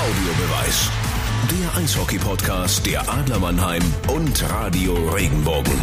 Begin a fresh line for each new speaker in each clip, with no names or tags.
Audiobeweis. Der Eishockey-Podcast der Adler Mannheim und Radio Regenbogen.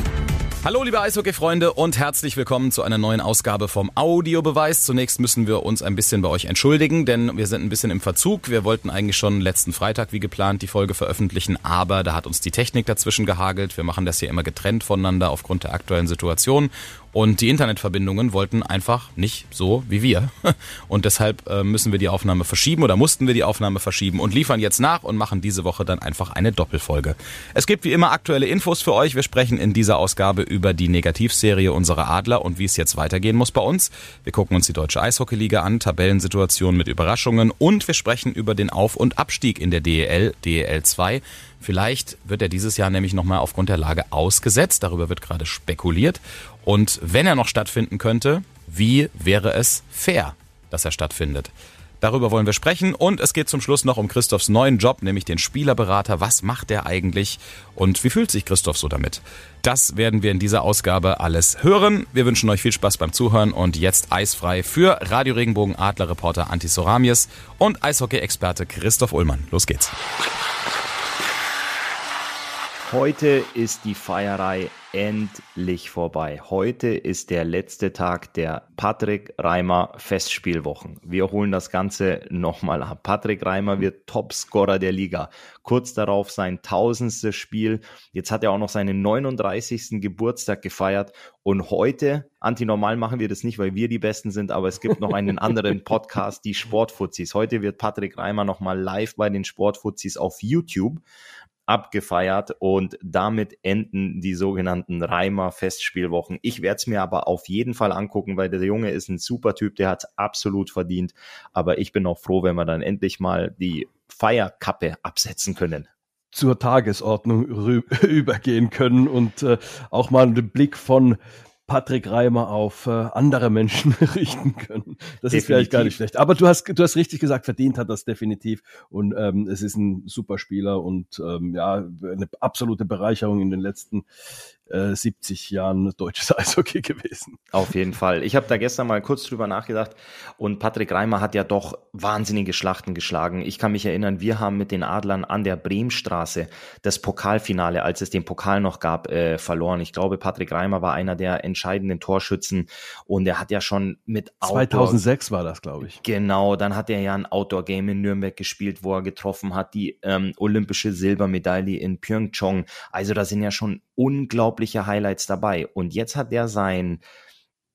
Hallo liebe Eishockey-Freunde und herzlich willkommen zu einer neuen Ausgabe vom Audiobeweis. Zunächst müssen wir uns ein bisschen bei euch entschuldigen, denn wir sind ein bisschen im Verzug. Wir wollten eigentlich schon letzten Freitag wie geplant die Folge veröffentlichen, aber da hat uns die Technik dazwischen gehagelt. Wir machen das hier immer getrennt voneinander aufgrund der aktuellen Situation und die Internetverbindungen wollten einfach nicht so wie wir. Und deshalb äh, müssen wir die Aufnahme verschieben oder mussten wir die Aufnahme verschieben und liefern jetzt nach und machen diese Woche dann einfach eine Doppelfolge. Es gibt wie immer aktuelle Infos für euch. Wir sprechen in dieser Ausgabe über die Negativserie unserer Adler und wie es jetzt weitergehen muss bei uns. Wir gucken uns die deutsche Eishockeyliga an, Tabellensituation mit Überraschungen und wir sprechen über den Auf- und Abstieg in der DEL, DEL 2. Vielleicht wird er dieses Jahr nämlich nochmal aufgrund der Lage ausgesetzt. Darüber wird gerade spekuliert. Und wenn er noch stattfinden könnte, wie wäre es fair, dass er stattfindet? Darüber wollen wir sprechen und es geht zum Schluss noch um Christophs neuen Job, nämlich den Spielerberater. Was macht er eigentlich und wie fühlt sich Christoph so damit? Das werden wir in dieser Ausgabe alles hören. Wir wünschen euch viel Spaß beim Zuhören und jetzt eisfrei für Radio Regenbogen Adler Reporter Anti Soramies und Eishockey-Experte Christoph Ullmann. Los geht's.
Heute ist die Feierei endlich vorbei. Heute ist der letzte Tag der Patrick Reimer Festspielwochen. Wir holen das Ganze nochmal ab. Patrick Reimer wird Topscorer der Liga. Kurz darauf sein tausendstes Spiel. Jetzt hat er auch noch seinen 39. Geburtstag gefeiert. Und heute, antinormal machen wir das nicht, weil wir die Besten sind, aber es gibt noch einen anderen Podcast, die Sportfuzis. Heute wird Patrick Reimer nochmal live bei den Sportfuzis auf YouTube abgefeiert und damit enden die sogenannten Reimer Festspielwochen. Ich werde es mir aber auf jeden Fall angucken, weil der Junge ist ein super Typ, der hat absolut verdient. Aber ich bin auch froh, wenn wir dann endlich mal die Feierkappe absetzen können
zur Tagesordnung übergehen können und äh, auch mal einen Blick von Patrick Reimer auf äh, andere Menschen richten können. Das definitiv. ist vielleicht gar nicht schlecht. Aber du hast, du hast richtig gesagt, verdient hat das definitiv. Und ähm, es ist ein super Spieler und ähm, ja, eine absolute Bereicherung in den letzten äh, 70 Jahren deutsches Eishockey gewesen.
Auf jeden Fall. Ich habe da gestern mal kurz drüber nachgedacht und Patrick Reimer hat ja doch wahnsinnige Schlachten geschlagen. Ich kann mich erinnern, wir haben mit den Adlern an der Bremstraße das Pokalfinale, als es den Pokal noch gab, äh, verloren. Ich glaube, Patrick Reimer war einer der entscheidenden Torschützen und er hat ja schon mit
Outdoor 2006 war das, glaube ich.
Genau, dann hat er ja ein Outdoor-Game in Nürnberg gespielt, wo er getroffen hat, die ähm, olympische Silbermedaille in Pyeongchang. Also da sind ja schon unglaubliche Highlights dabei. Und jetzt hat er sein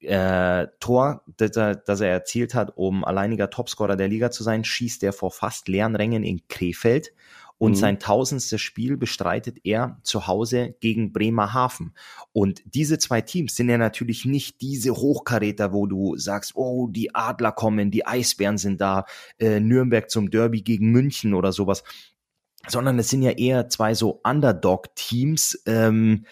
äh, Tor, das er, das er erzielt hat, um alleiniger Topscorer der Liga zu sein, schießt er vor fast leeren Rängen in Krefeld. Und mhm. sein tausendstes Spiel bestreitet er zu Hause gegen Bremerhaven. Und diese zwei Teams sind ja natürlich nicht diese Hochkaräter, wo du sagst, oh, die Adler kommen, die Eisbären sind da, äh, Nürnberg zum Derby gegen München oder sowas, sondern es sind ja eher zwei so Underdog-Teams. Ähm,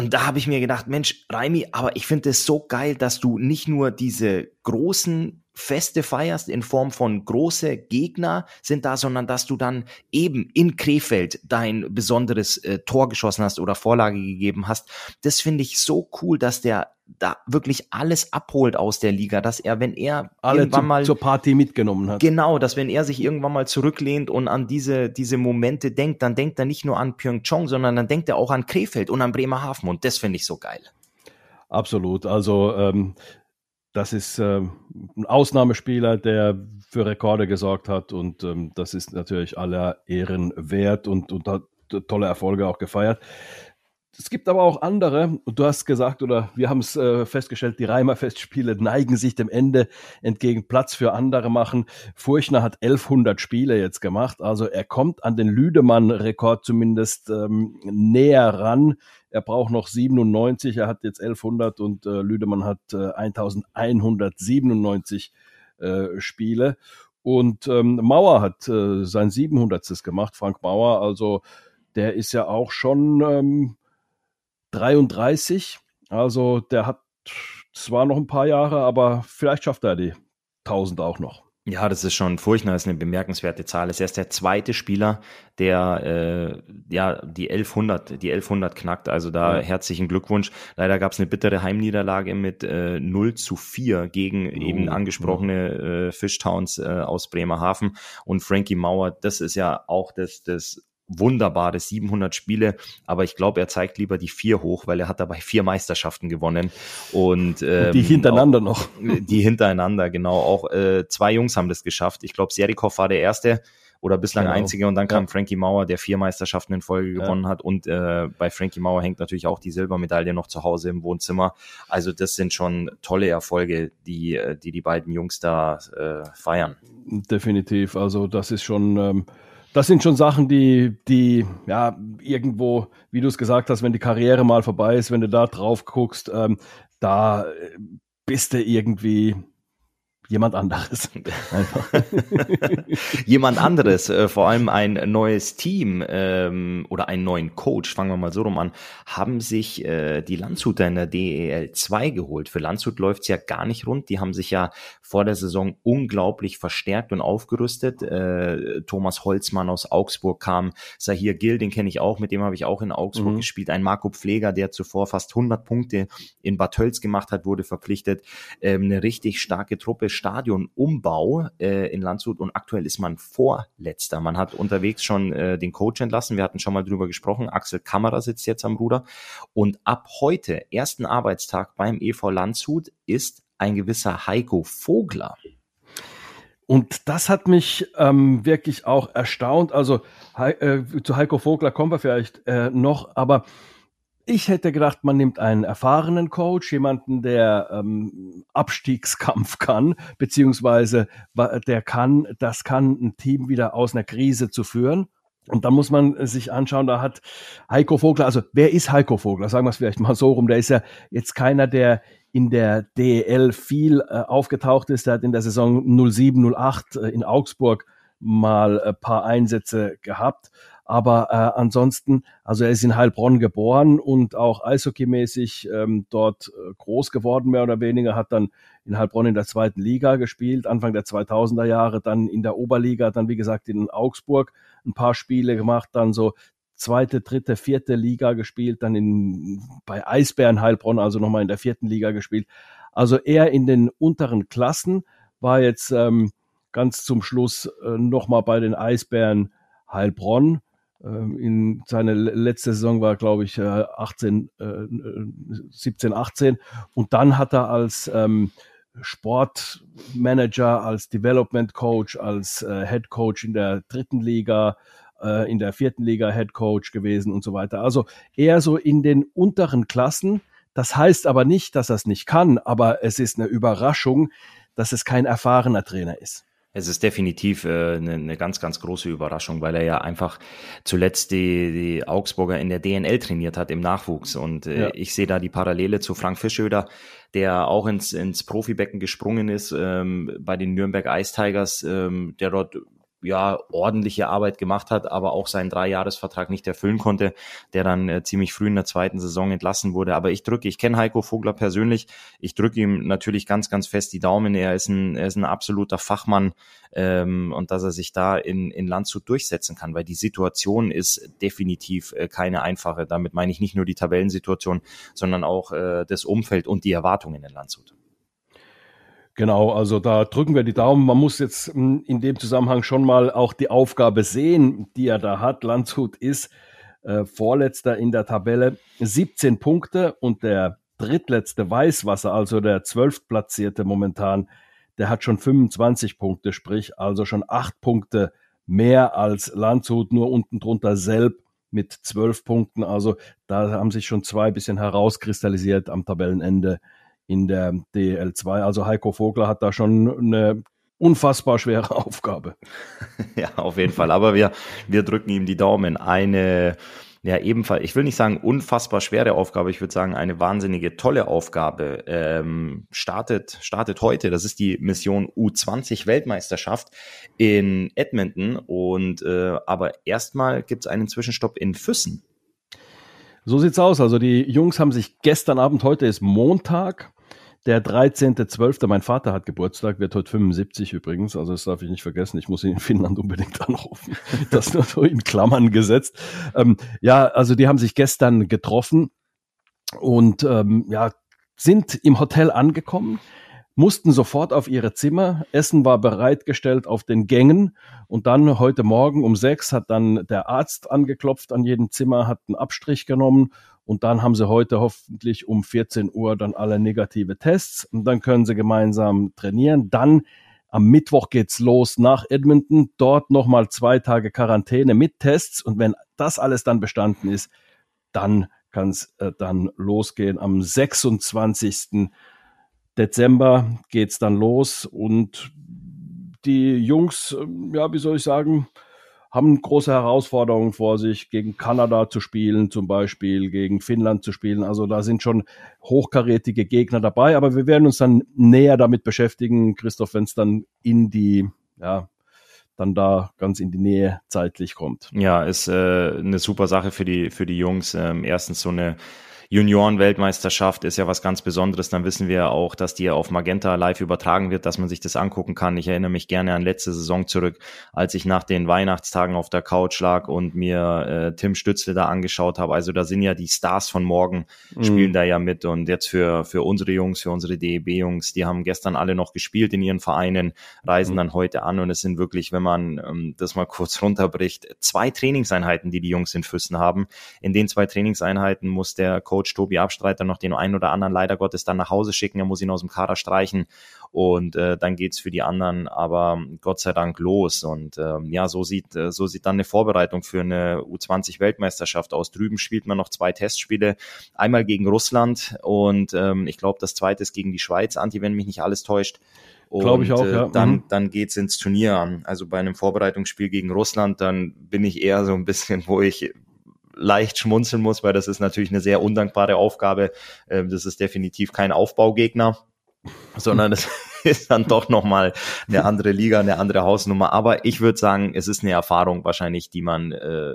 und da habe ich mir gedacht, Mensch, Raimi, aber ich finde es so geil, dass du nicht nur diese großen Feste feierst in Form von große Gegner sind da, sondern dass du dann eben in Krefeld dein besonderes äh, Tor geschossen hast oder Vorlage gegeben hast. Das finde ich so cool, dass der da wirklich alles abholt aus der Liga, dass er, wenn er
Alle irgendwann zu, mal zur Party mitgenommen hat.
Genau, dass wenn er sich irgendwann mal zurücklehnt und an diese diese Momente denkt, dann denkt er nicht nur an Pyeongchang, sondern dann denkt er auch an Krefeld und an Bremerhaven und das finde ich so geil.
Absolut. Also ähm, das ist ähm, ein Ausnahmespieler, der für Rekorde gesorgt hat und ähm, das ist natürlich aller Ehren wert und, und hat tolle Erfolge auch gefeiert. Es gibt aber auch andere, und du hast gesagt, oder wir haben es äh, festgestellt, die Reimer-Festspiele neigen sich dem Ende entgegen, Platz für andere machen. Furchner hat 1100 Spiele jetzt gemacht, also er kommt an den Lüdemann-Rekord zumindest ähm, näher ran. Er braucht noch 97, er hat jetzt 1100 und äh, Lüdemann hat äh, 1197 äh, Spiele. Und ähm, Mauer hat äh, sein 700. gemacht, Frank Mauer, also der ist ja auch schon ähm, 33. Also der hat zwar noch ein paar Jahre, aber vielleicht schafft er die 1000 auch noch.
Ja, das ist schon furchtbar, das ist eine bemerkenswerte Zahl. Er ist der zweite Spieler, der äh, ja die 1100, die 1100 knackt. Also da ja. herzlichen Glückwunsch. Leider gab es eine bittere Heimniederlage mit äh, 0 zu 4 gegen oh, eben angesprochene äh, Fishtowns äh, aus Bremerhaven und Frankie Mauer. Das ist ja auch das, das wunderbare 700 Spiele, aber ich glaube, er zeigt lieber die vier hoch, weil er hat dabei vier Meisterschaften gewonnen und, ähm,
die hintereinander auch, noch.
Die hintereinander, genau. Auch äh, zwei Jungs haben das geschafft. Ich glaube, Serikov war der erste oder bislang genau. einzige und dann kam ja. Frankie Mauer, der vier Meisterschaften in Folge gewonnen ja. hat und äh, bei Frankie Mauer hängt natürlich auch die Silbermedaille noch zu Hause im Wohnzimmer. Also das sind schon tolle Erfolge, die äh, die, die beiden Jungs da äh, feiern.
Definitiv, also das ist schon ähm, das sind schon Sachen, die, die, ja, irgendwo, wie du es gesagt hast, wenn die Karriere mal vorbei ist, wenn du da drauf guckst, ähm, da äh, bist du irgendwie, jemand anderes.
jemand anderes, äh, vor allem ein neues Team ähm, oder einen neuen Coach, fangen wir mal so rum an, haben sich äh, die Landshuter in der DEL 2 geholt. Für Landshut läuft's ja gar nicht rund. Die haben sich ja vor der Saison unglaublich verstärkt und aufgerüstet. Äh, Thomas Holzmann aus Augsburg kam, Sahir Gill, den kenne ich auch, mit dem habe ich auch in Augsburg mhm. gespielt. Ein Marco Pfleger, der zuvor fast 100 Punkte in Bad Tölz gemacht hat, wurde verpflichtet. Ähm, eine richtig starke Truppe Stadionumbau äh, in Landshut und aktuell ist man Vorletzter. Man hat unterwegs schon äh, den Coach entlassen. Wir hatten schon mal drüber gesprochen. Axel Kammerer sitzt jetzt am Ruder. Und ab heute, ersten Arbeitstag beim EV Landshut, ist ein gewisser Heiko Vogler.
Und das hat mich ähm, wirklich auch erstaunt. Also He äh, zu Heiko Vogler kommen wir vielleicht äh, noch, aber ich hätte gedacht, man nimmt einen erfahrenen Coach, jemanden, der ähm, Abstiegskampf kann, beziehungsweise der kann, das kann ein Team wieder aus einer Krise zu führen. Und da muss man sich anschauen, da hat Heiko Vogler, also wer ist Heiko Vogler? Sagen wir es vielleicht mal so rum, der ist ja jetzt keiner, der in der DEL viel äh, aufgetaucht ist. Der hat in der Saison 07, 08 äh, in Augsburg mal ein paar Einsätze gehabt. Aber äh, ansonsten, also er ist in Heilbronn geboren und auch eishockeymäßig ähm, dort äh, groß geworden, mehr oder weniger, hat dann in Heilbronn in der zweiten Liga gespielt, Anfang der 2000er Jahre, dann in der Oberliga, dann wie gesagt in Augsburg ein paar Spiele gemacht, dann so zweite, dritte, vierte Liga gespielt, dann in, bei Eisbären Heilbronn, also nochmal in der vierten Liga gespielt. Also eher in den unteren Klassen, war jetzt ähm, ganz zum Schluss äh, nochmal bei den Eisbären Heilbronn in seine letzte Saison war, glaube ich, 18, äh, 17, 18. Äh, und dann hat er als ähm, Sportmanager, als Development Coach, als äh, Head Coach in der dritten Liga, äh, in der vierten Liga Head Coach gewesen und so weiter. Also eher so in den unteren Klassen. Das heißt aber nicht, dass er es nicht kann, aber es ist eine Überraschung, dass es kein erfahrener Trainer ist.
Es ist definitiv äh, eine, eine ganz, ganz große Überraschung, weil er ja einfach zuletzt die, die Augsburger in der DNL trainiert hat im Nachwuchs. Und äh, ja. ich sehe da die Parallele zu Frank Fischöder, der auch ins, ins Profibecken gesprungen ist ähm, bei den Nürnberg Ice Tigers, ähm, der dort ja ordentliche Arbeit gemacht hat, aber auch seinen Dreijahresvertrag nicht erfüllen konnte, der dann äh, ziemlich früh in der zweiten Saison entlassen wurde. Aber ich drücke, ich kenne Heiko Vogler persönlich, ich drücke ihm natürlich ganz, ganz fest die Daumen. Er ist ein, er ist ein absoluter Fachmann ähm, und dass er sich da in, in Landshut durchsetzen kann, weil die Situation ist definitiv äh, keine einfache. Damit meine ich nicht nur die Tabellensituation, sondern auch äh, das Umfeld und die Erwartungen in Landshut.
Genau, also da drücken wir die Daumen. Man muss jetzt hm, in dem Zusammenhang schon mal auch die Aufgabe sehen, die er da hat. Landshut ist äh, Vorletzter in der Tabelle, 17 Punkte und der drittletzte Weißwasser, also der zwölftplatzierte momentan, der hat schon 25 Punkte, sprich also schon acht Punkte mehr als Landshut, nur unten drunter Selb mit zwölf Punkten. Also da haben sich schon zwei bisschen herauskristallisiert am Tabellenende in der DL2. Also Heiko Vogler hat da schon eine unfassbar schwere Aufgabe.
Ja, auf jeden Fall. Aber wir, wir drücken ihm die Daumen. Eine, ja, ebenfalls, ich will nicht sagen unfassbar schwere Aufgabe, ich würde sagen eine wahnsinnige tolle Aufgabe ähm, startet, startet heute. Das ist die Mission U20 Weltmeisterschaft in Edmonton. Und äh, aber erstmal gibt es einen Zwischenstopp in Füssen.
So sieht's aus. Also die Jungs haben sich gestern Abend, heute ist Montag, der 13.12., mein Vater hat Geburtstag, wird heute 75 übrigens, also das darf ich nicht vergessen, ich muss ihn in Finnland unbedingt anrufen. Das nur so in Klammern gesetzt. Ähm, ja, also die haben sich gestern getroffen und ähm, ja, sind im Hotel angekommen mussten sofort auf ihre Zimmer. Essen war bereitgestellt auf den Gängen. Und dann heute Morgen um sechs hat dann der Arzt angeklopft an jedem Zimmer, hat einen Abstrich genommen. Und dann haben sie heute hoffentlich um 14 Uhr dann alle negative Tests. Und dann können sie gemeinsam trainieren. Dann am Mittwoch geht's los nach Edmonton. Dort nochmal zwei Tage Quarantäne mit Tests. Und wenn das alles dann bestanden ist, dann kann es äh, dann losgehen am 26. Dezember geht's dann los und die Jungs, ähm, ja, wie soll ich sagen, haben große Herausforderungen vor sich, gegen Kanada zu spielen, zum Beispiel gegen Finnland zu spielen. Also da sind schon hochkarätige Gegner dabei, aber wir werden uns dann näher damit beschäftigen, Christoph, wenn es dann in die, ja, dann da ganz in die Nähe zeitlich kommt.
Ja, ist äh, eine super Sache für die für die Jungs. Ähm, erstens so eine Junioren-Weltmeisterschaft ist ja was ganz Besonderes. Dann wissen wir auch, dass die auf Magenta live übertragen wird, dass man sich das angucken kann. Ich erinnere mich gerne an letzte Saison zurück, als ich nach den Weihnachtstagen auf der Couch lag und mir äh, Tim Stützle da angeschaut habe. Also da sind ja die Stars von morgen, mhm. spielen da ja mit. Und jetzt für, für unsere Jungs, für unsere DEB-Jungs, die haben gestern alle noch gespielt in ihren Vereinen, reisen mhm. dann heute an. Und es sind wirklich, wenn man ähm, das mal kurz runterbricht, zwei Trainingseinheiten, die die Jungs in Füssen haben. In den zwei Trainingseinheiten muss der Coach Coach Tobi Abstreiter noch den einen oder anderen leider Gottes dann nach Hause schicken. Er muss ihn aus dem Kader streichen und äh, dann geht's für die anderen aber Gott sei Dank los. Und ähm, ja, so sieht, äh, so sieht dann eine Vorbereitung für eine U20-Weltmeisterschaft aus. Drüben spielt man noch zwei Testspiele, einmal gegen Russland und ähm, ich glaube, das zweite ist gegen die Schweiz, Anti, wenn mich nicht alles täuscht.
Glaube ich auch, äh, ja.
Dann, mhm. dann geht's ins Turnier an. Also bei einem Vorbereitungsspiel gegen Russland, dann bin ich eher so ein bisschen, wo ich leicht schmunzeln muss, weil das ist natürlich eine sehr undankbare Aufgabe. Ähm, das ist definitiv kein Aufbaugegner, sondern es ist dann doch nochmal eine andere Liga, eine andere Hausnummer. Aber ich würde sagen, es ist eine Erfahrung wahrscheinlich, die man, äh,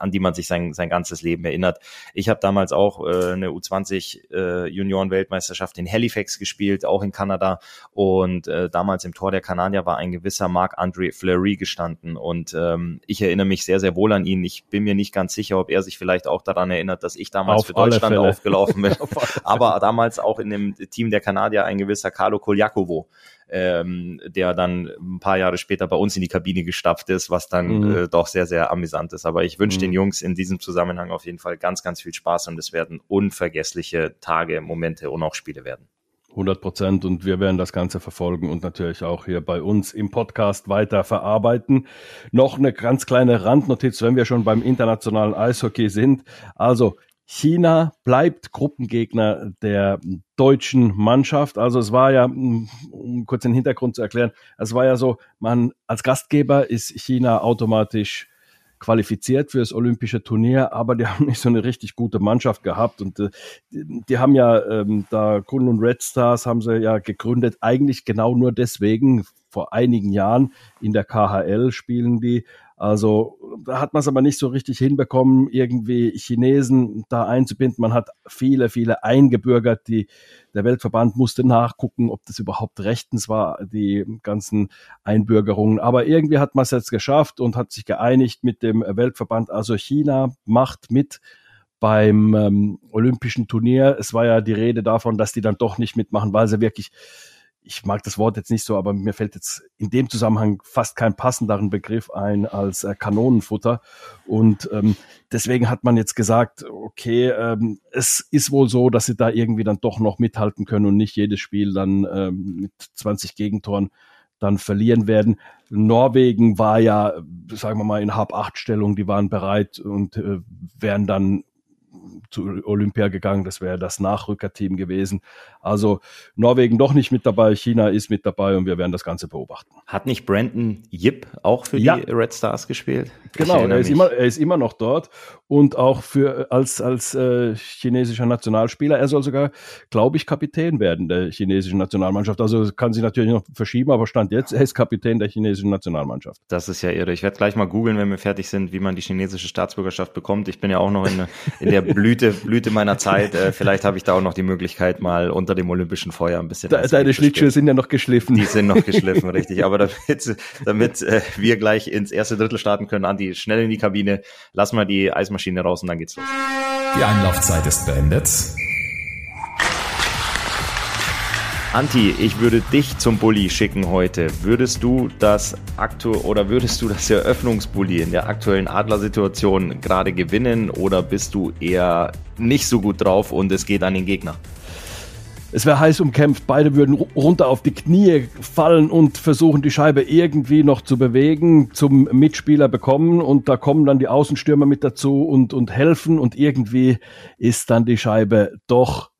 an die man sich sein, sein ganzes Leben erinnert. Ich habe damals auch äh, eine U20 äh, Junioren-Weltmeisterschaft in Halifax gespielt, auch in Kanada. Und äh, damals im Tor der Kanadier war ein gewisser Marc-André Fleury gestanden. Und ähm, ich erinnere mich sehr, sehr wohl an ihn. Ich bin mir nicht ganz sicher, ob er sich vielleicht auch daran erinnert, dass ich damals Auf für Deutschland aufgelaufen bin. Aber damals auch in dem Team der Kanadier ein gewisser Carlo Koljakovo ähm, der dann ein paar Jahre später bei uns in die Kabine gestapft ist, was dann mhm. äh, doch sehr, sehr amüsant ist. Aber ich wünsche mhm. den Jungs in diesem Zusammenhang auf jeden Fall ganz, ganz viel Spaß und es werden unvergessliche Tage, Momente und auch Spiele werden.
100 Prozent und wir werden das Ganze verfolgen und natürlich auch hier bei uns im Podcast weiter verarbeiten. Noch eine ganz kleine Randnotiz, wenn wir schon beim internationalen Eishockey sind. Also China bleibt Gruppengegner der deutschen Mannschaft. Also es war ja, um kurz den Hintergrund zu erklären, es war ja so, man als Gastgeber ist China automatisch qualifiziert für das olympische Turnier, aber die haben nicht so eine richtig gute Mannschaft gehabt. Und äh, die, die, haben ja ähm, da Kunlun Red Stars haben sie ja gegründet, eigentlich genau nur deswegen, vor einigen Jahren in der KHL spielen die, also da hat man es aber nicht so richtig hinbekommen, irgendwie Chinesen da einzubinden. Man hat viele, viele eingebürgert. Die, der Weltverband musste nachgucken, ob das überhaupt rechtens war, die ganzen Einbürgerungen. Aber irgendwie hat man es jetzt geschafft und hat sich geeinigt mit dem Weltverband. Also China macht mit beim ähm, Olympischen Turnier. Es war ja die Rede davon, dass die dann doch nicht mitmachen, weil sie wirklich ich mag das Wort jetzt nicht so, aber mir fällt jetzt in dem Zusammenhang fast kein passenderen Begriff ein als äh, Kanonenfutter. Und ähm, deswegen hat man jetzt gesagt, okay, ähm, es ist wohl so, dass sie da irgendwie dann doch noch mithalten können und nicht jedes Spiel dann ähm, mit 20 Gegentoren dann verlieren werden. Norwegen war ja, sagen wir mal, in Hab-Acht-Stellung, die waren bereit und äh, wären dann zu Olympia gegangen. Das wäre das Nachrückerteam gewesen. Also Norwegen doch nicht mit dabei, China ist mit dabei und wir werden das Ganze beobachten.
Hat nicht Brandon Yip auch für ja. die Red Stars gespielt?
Genau, er ist, immer, er ist immer noch dort und auch für als, als äh, chinesischer Nationalspieler. Er soll sogar, glaube ich, Kapitän werden der chinesischen Nationalmannschaft. Also kann sich natürlich noch verschieben, aber Stand jetzt, er ist Kapitän der chinesischen Nationalmannschaft.
Das ist ja irre. Ich werde gleich mal googeln, wenn wir fertig sind, wie man die chinesische Staatsbürgerschaft bekommt. Ich bin ja auch noch in, in der Blüte, Blüte meiner Zeit. Äh, vielleicht habe ich da auch noch die Möglichkeit, mal unter dem olympischen Feuer ein bisschen.
Da, deine Schlittschuhe sind ja noch geschliffen.
Die sind noch geschliffen, richtig. Aber damit, damit äh, wir gleich ins erste Drittel starten können, Andi, schnell in die Kabine, lass mal die Eismaschine raus und dann geht's los.
Die Einlaufzeit ist beendet.
Anti, ich würde dich zum Bulli schicken heute. Würdest du das aktu oder würdest du das Eröffnungsbully in der aktuellen Adler-Situation gerade gewinnen oder bist du eher nicht so gut drauf und es geht an den Gegner?
Es wäre heiß umkämpft, beide würden runter auf die Knie fallen und versuchen, die Scheibe irgendwie noch zu bewegen, zum Mitspieler bekommen und da kommen dann die Außenstürmer mit dazu und, und helfen und irgendwie ist dann die Scheibe doch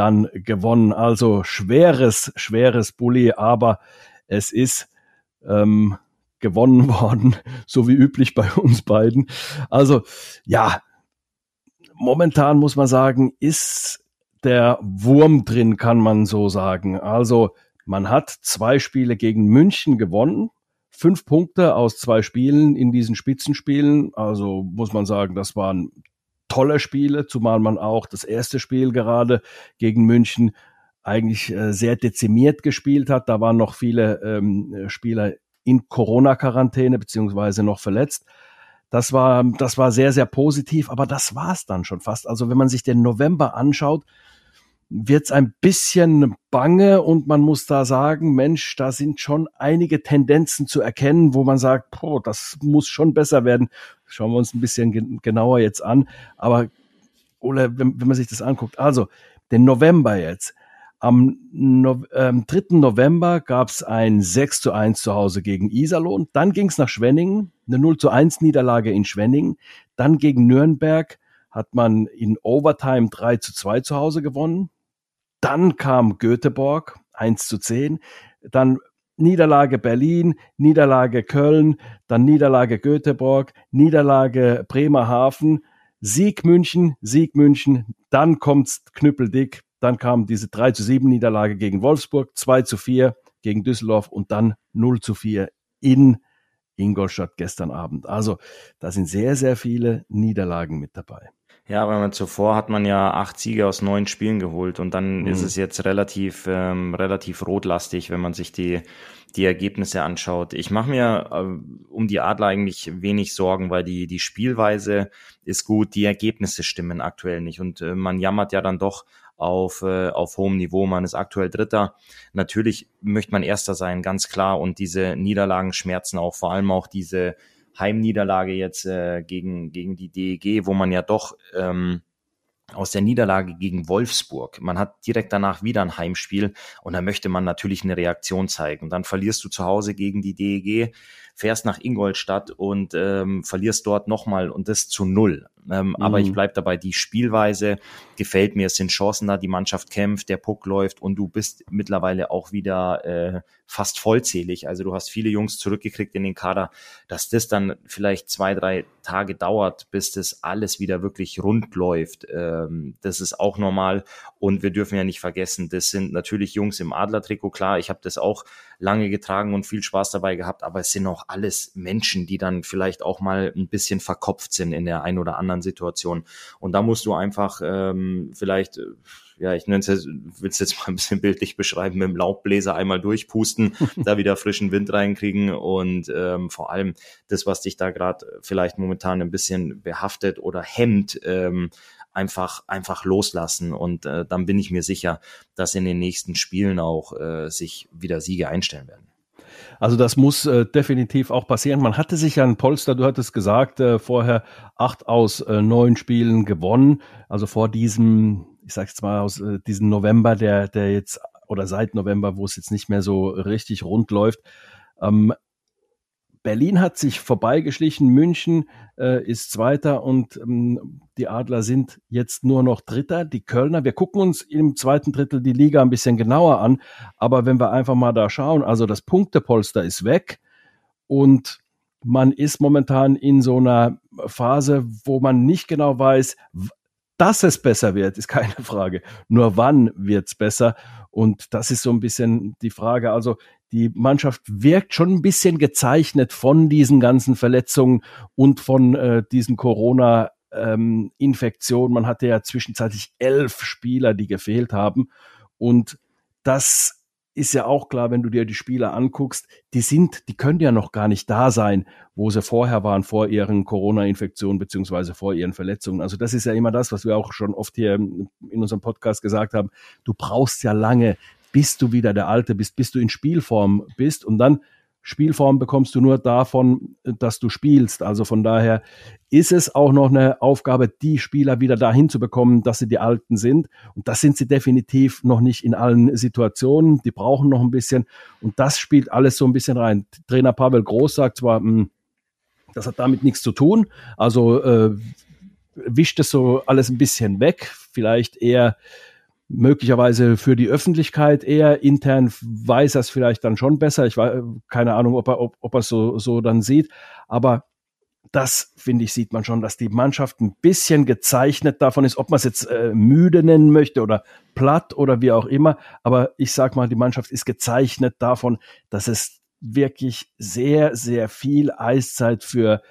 dann gewonnen. Also schweres, schweres Bulli, aber es ist ähm, gewonnen worden, so wie üblich bei uns beiden. Also ja, momentan muss man sagen, ist der Wurm drin, kann man so sagen. Also man hat zwei Spiele gegen München gewonnen. Fünf Punkte aus zwei Spielen in diesen Spitzenspielen. Also muss man sagen, das waren tolle Spiele, zumal man auch das erste Spiel gerade gegen München eigentlich äh, sehr dezimiert gespielt hat. Da waren noch viele ähm, Spieler in Corona-Quarantäne beziehungsweise noch verletzt. Das war, das war sehr, sehr positiv, aber das war's dann schon fast. Also wenn man sich den November anschaut, wird's ein bisschen bange und man muss da sagen, Mensch, da sind schon einige Tendenzen zu erkennen, wo man sagt, boah, das muss schon besser werden. Schauen wir uns ein bisschen genauer jetzt an. Aber oder wenn, wenn man sich das anguckt, also den November jetzt. Am no ähm, 3. November gab's ein 6 zu 1 zu Hause gegen Iserlohn. Dann ging's nach Schwenningen, eine 0 zu 1 Niederlage in Schwenningen. Dann gegen Nürnberg hat man in Overtime 3 zu 2 zu Hause gewonnen. Dann kam Göteborg 1 zu 10. Dann Niederlage Berlin, Niederlage Köln, dann Niederlage Göteborg, Niederlage Bremerhaven, Sieg München, Sieg München, dann kommt's knüppeldick, dann kam diese 3 zu 7 Niederlage gegen Wolfsburg, 2 zu 4 gegen Düsseldorf und dann 0 zu 4 in Ingolstadt gestern Abend. Also da sind sehr, sehr viele Niederlagen mit dabei.
Ja, weil man zuvor hat man ja acht Siege aus neun Spielen geholt und dann mhm. ist es jetzt relativ ähm, relativ rotlastig, wenn man sich die die Ergebnisse anschaut. Ich mache mir äh, um die Adler eigentlich wenig Sorgen, weil die die Spielweise ist gut, die Ergebnisse stimmen aktuell nicht und äh, man jammert ja dann doch auf, äh, auf hohem Niveau. Man ist aktuell Dritter. Natürlich möchte man Erster sein, ganz klar. Und diese Niederlagen schmerzen auch, vor allem auch diese Heimniederlage jetzt äh, gegen, gegen die DEG, wo man ja doch ähm, aus der Niederlage gegen Wolfsburg. Man hat direkt danach wieder ein Heimspiel und da möchte man natürlich eine Reaktion zeigen. Und dann verlierst du zu Hause gegen die DEG, fährst nach Ingolstadt und ähm, verlierst dort nochmal und das zu null. Ähm, mhm. Aber ich bleib dabei, die Spielweise gefällt mir. Es sind Chancen da, die Mannschaft kämpft, der Puck läuft und du bist mittlerweile auch wieder äh, fast vollzählig. Also du hast viele Jungs zurückgekriegt in den Kader, dass das dann vielleicht zwei, drei Tage dauert, bis das alles wieder wirklich rund läuft. Ähm, das ist auch normal. Und wir dürfen ja nicht vergessen, das sind natürlich Jungs im Adlertrikot. Klar, ich habe das auch lange getragen und viel Spaß dabei gehabt, aber es sind auch alles Menschen, die dann vielleicht auch mal ein bisschen verkopft sind in der ein oder anderen Situation. Und da musst du einfach ähm, vielleicht, äh, ja, ich nenne es jetzt, will es jetzt mal ein bisschen bildlich beschreiben, mit dem Laubbläser einmal durchpusten, da wieder frischen Wind reinkriegen und ähm, vor allem das, was dich da gerade vielleicht momentan ein bisschen behaftet oder hemmt, ähm, einfach einfach loslassen und äh, dann bin ich mir sicher, dass in den nächsten Spielen auch äh, sich wieder Siege einstellen werden.
Also das muss äh, definitiv auch passieren. Man hatte sich ja ein Polster, du hattest gesagt, äh, vorher acht aus äh, neun Spielen gewonnen. Also vor diesem, ich sag jetzt mal aus äh, diesem November, der, der jetzt oder seit November, wo es jetzt nicht mehr so richtig rund läuft. Ähm, Berlin hat sich vorbeigeschlichen, München äh, ist Zweiter und ähm, die Adler sind jetzt nur noch Dritter. Die Kölner, wir gucken uns im zweiten Drittel die Liga ein bisschen genauer an, aber wenn wir einfach mal da schauen, also das Punktepolster ist weg und man ist momentan in so einer Phase, wo man nicht genau weiß, dass es besser wird, ist keine Frage. Nur wann wird's besser? Und das ist so ein bisschen die Frage. Also die Mannschaft wirkt schon ein bisschen gezeichnet von diesen ganzen Verletzungen und von äh, diesen Corona. Ähm, Man hatte ja zwischenzeitlich elf Spieler, die gefehlt haben. Und das ist ja auch klar, wenn du dir die Spieler anguckst, die sind, die können ja noch gar nicht da sein, wo sie vorher waren, vor ihren Corona-Infektionen beziehungsweise vor ihren Verletzungen. Also das ist ja immer das, was wir auch schon oft hier in unserem Podcast gesagt haben. Du brauchst ja lange, bis du wieder der Alte bist, bis du in Spielform bist und dann Spielform bekommst du nur davon, dass du spielst. Also von daher ist es auch noch eine Aufgabe, die Spieler wieder dahin zu bekommen, dass sie die Alten sind. Und das sind sie definitiv noch nicht in allen Situationen. Die brauchen noch ein bisschen. Und das spielt alles so ein bisschen rein. Trainer Pavel Groß sagt zwar, mh, hm, das hat damit nichts zu tun. Also äh, wischt es so alles ein bisschen weg. Vielleicht eher möglicherweise für die Öffentlichkeit eher intern weiß er es vielleicht dann schon besser. Ich weiß keine Ahnung, ob er ob, ob er es so so dann sieht, aber das finde ich sieht man schon, dass die Mannschaft ein bisschen gezeichnet davon ist, ob man es jetzt äh, müde nennen möchte oder platt oder wie auch immer. Aber ich sag mal, die Mannschaft ist gezeichnet davon, dass es wirklich sehr sehr viel Eiszeit für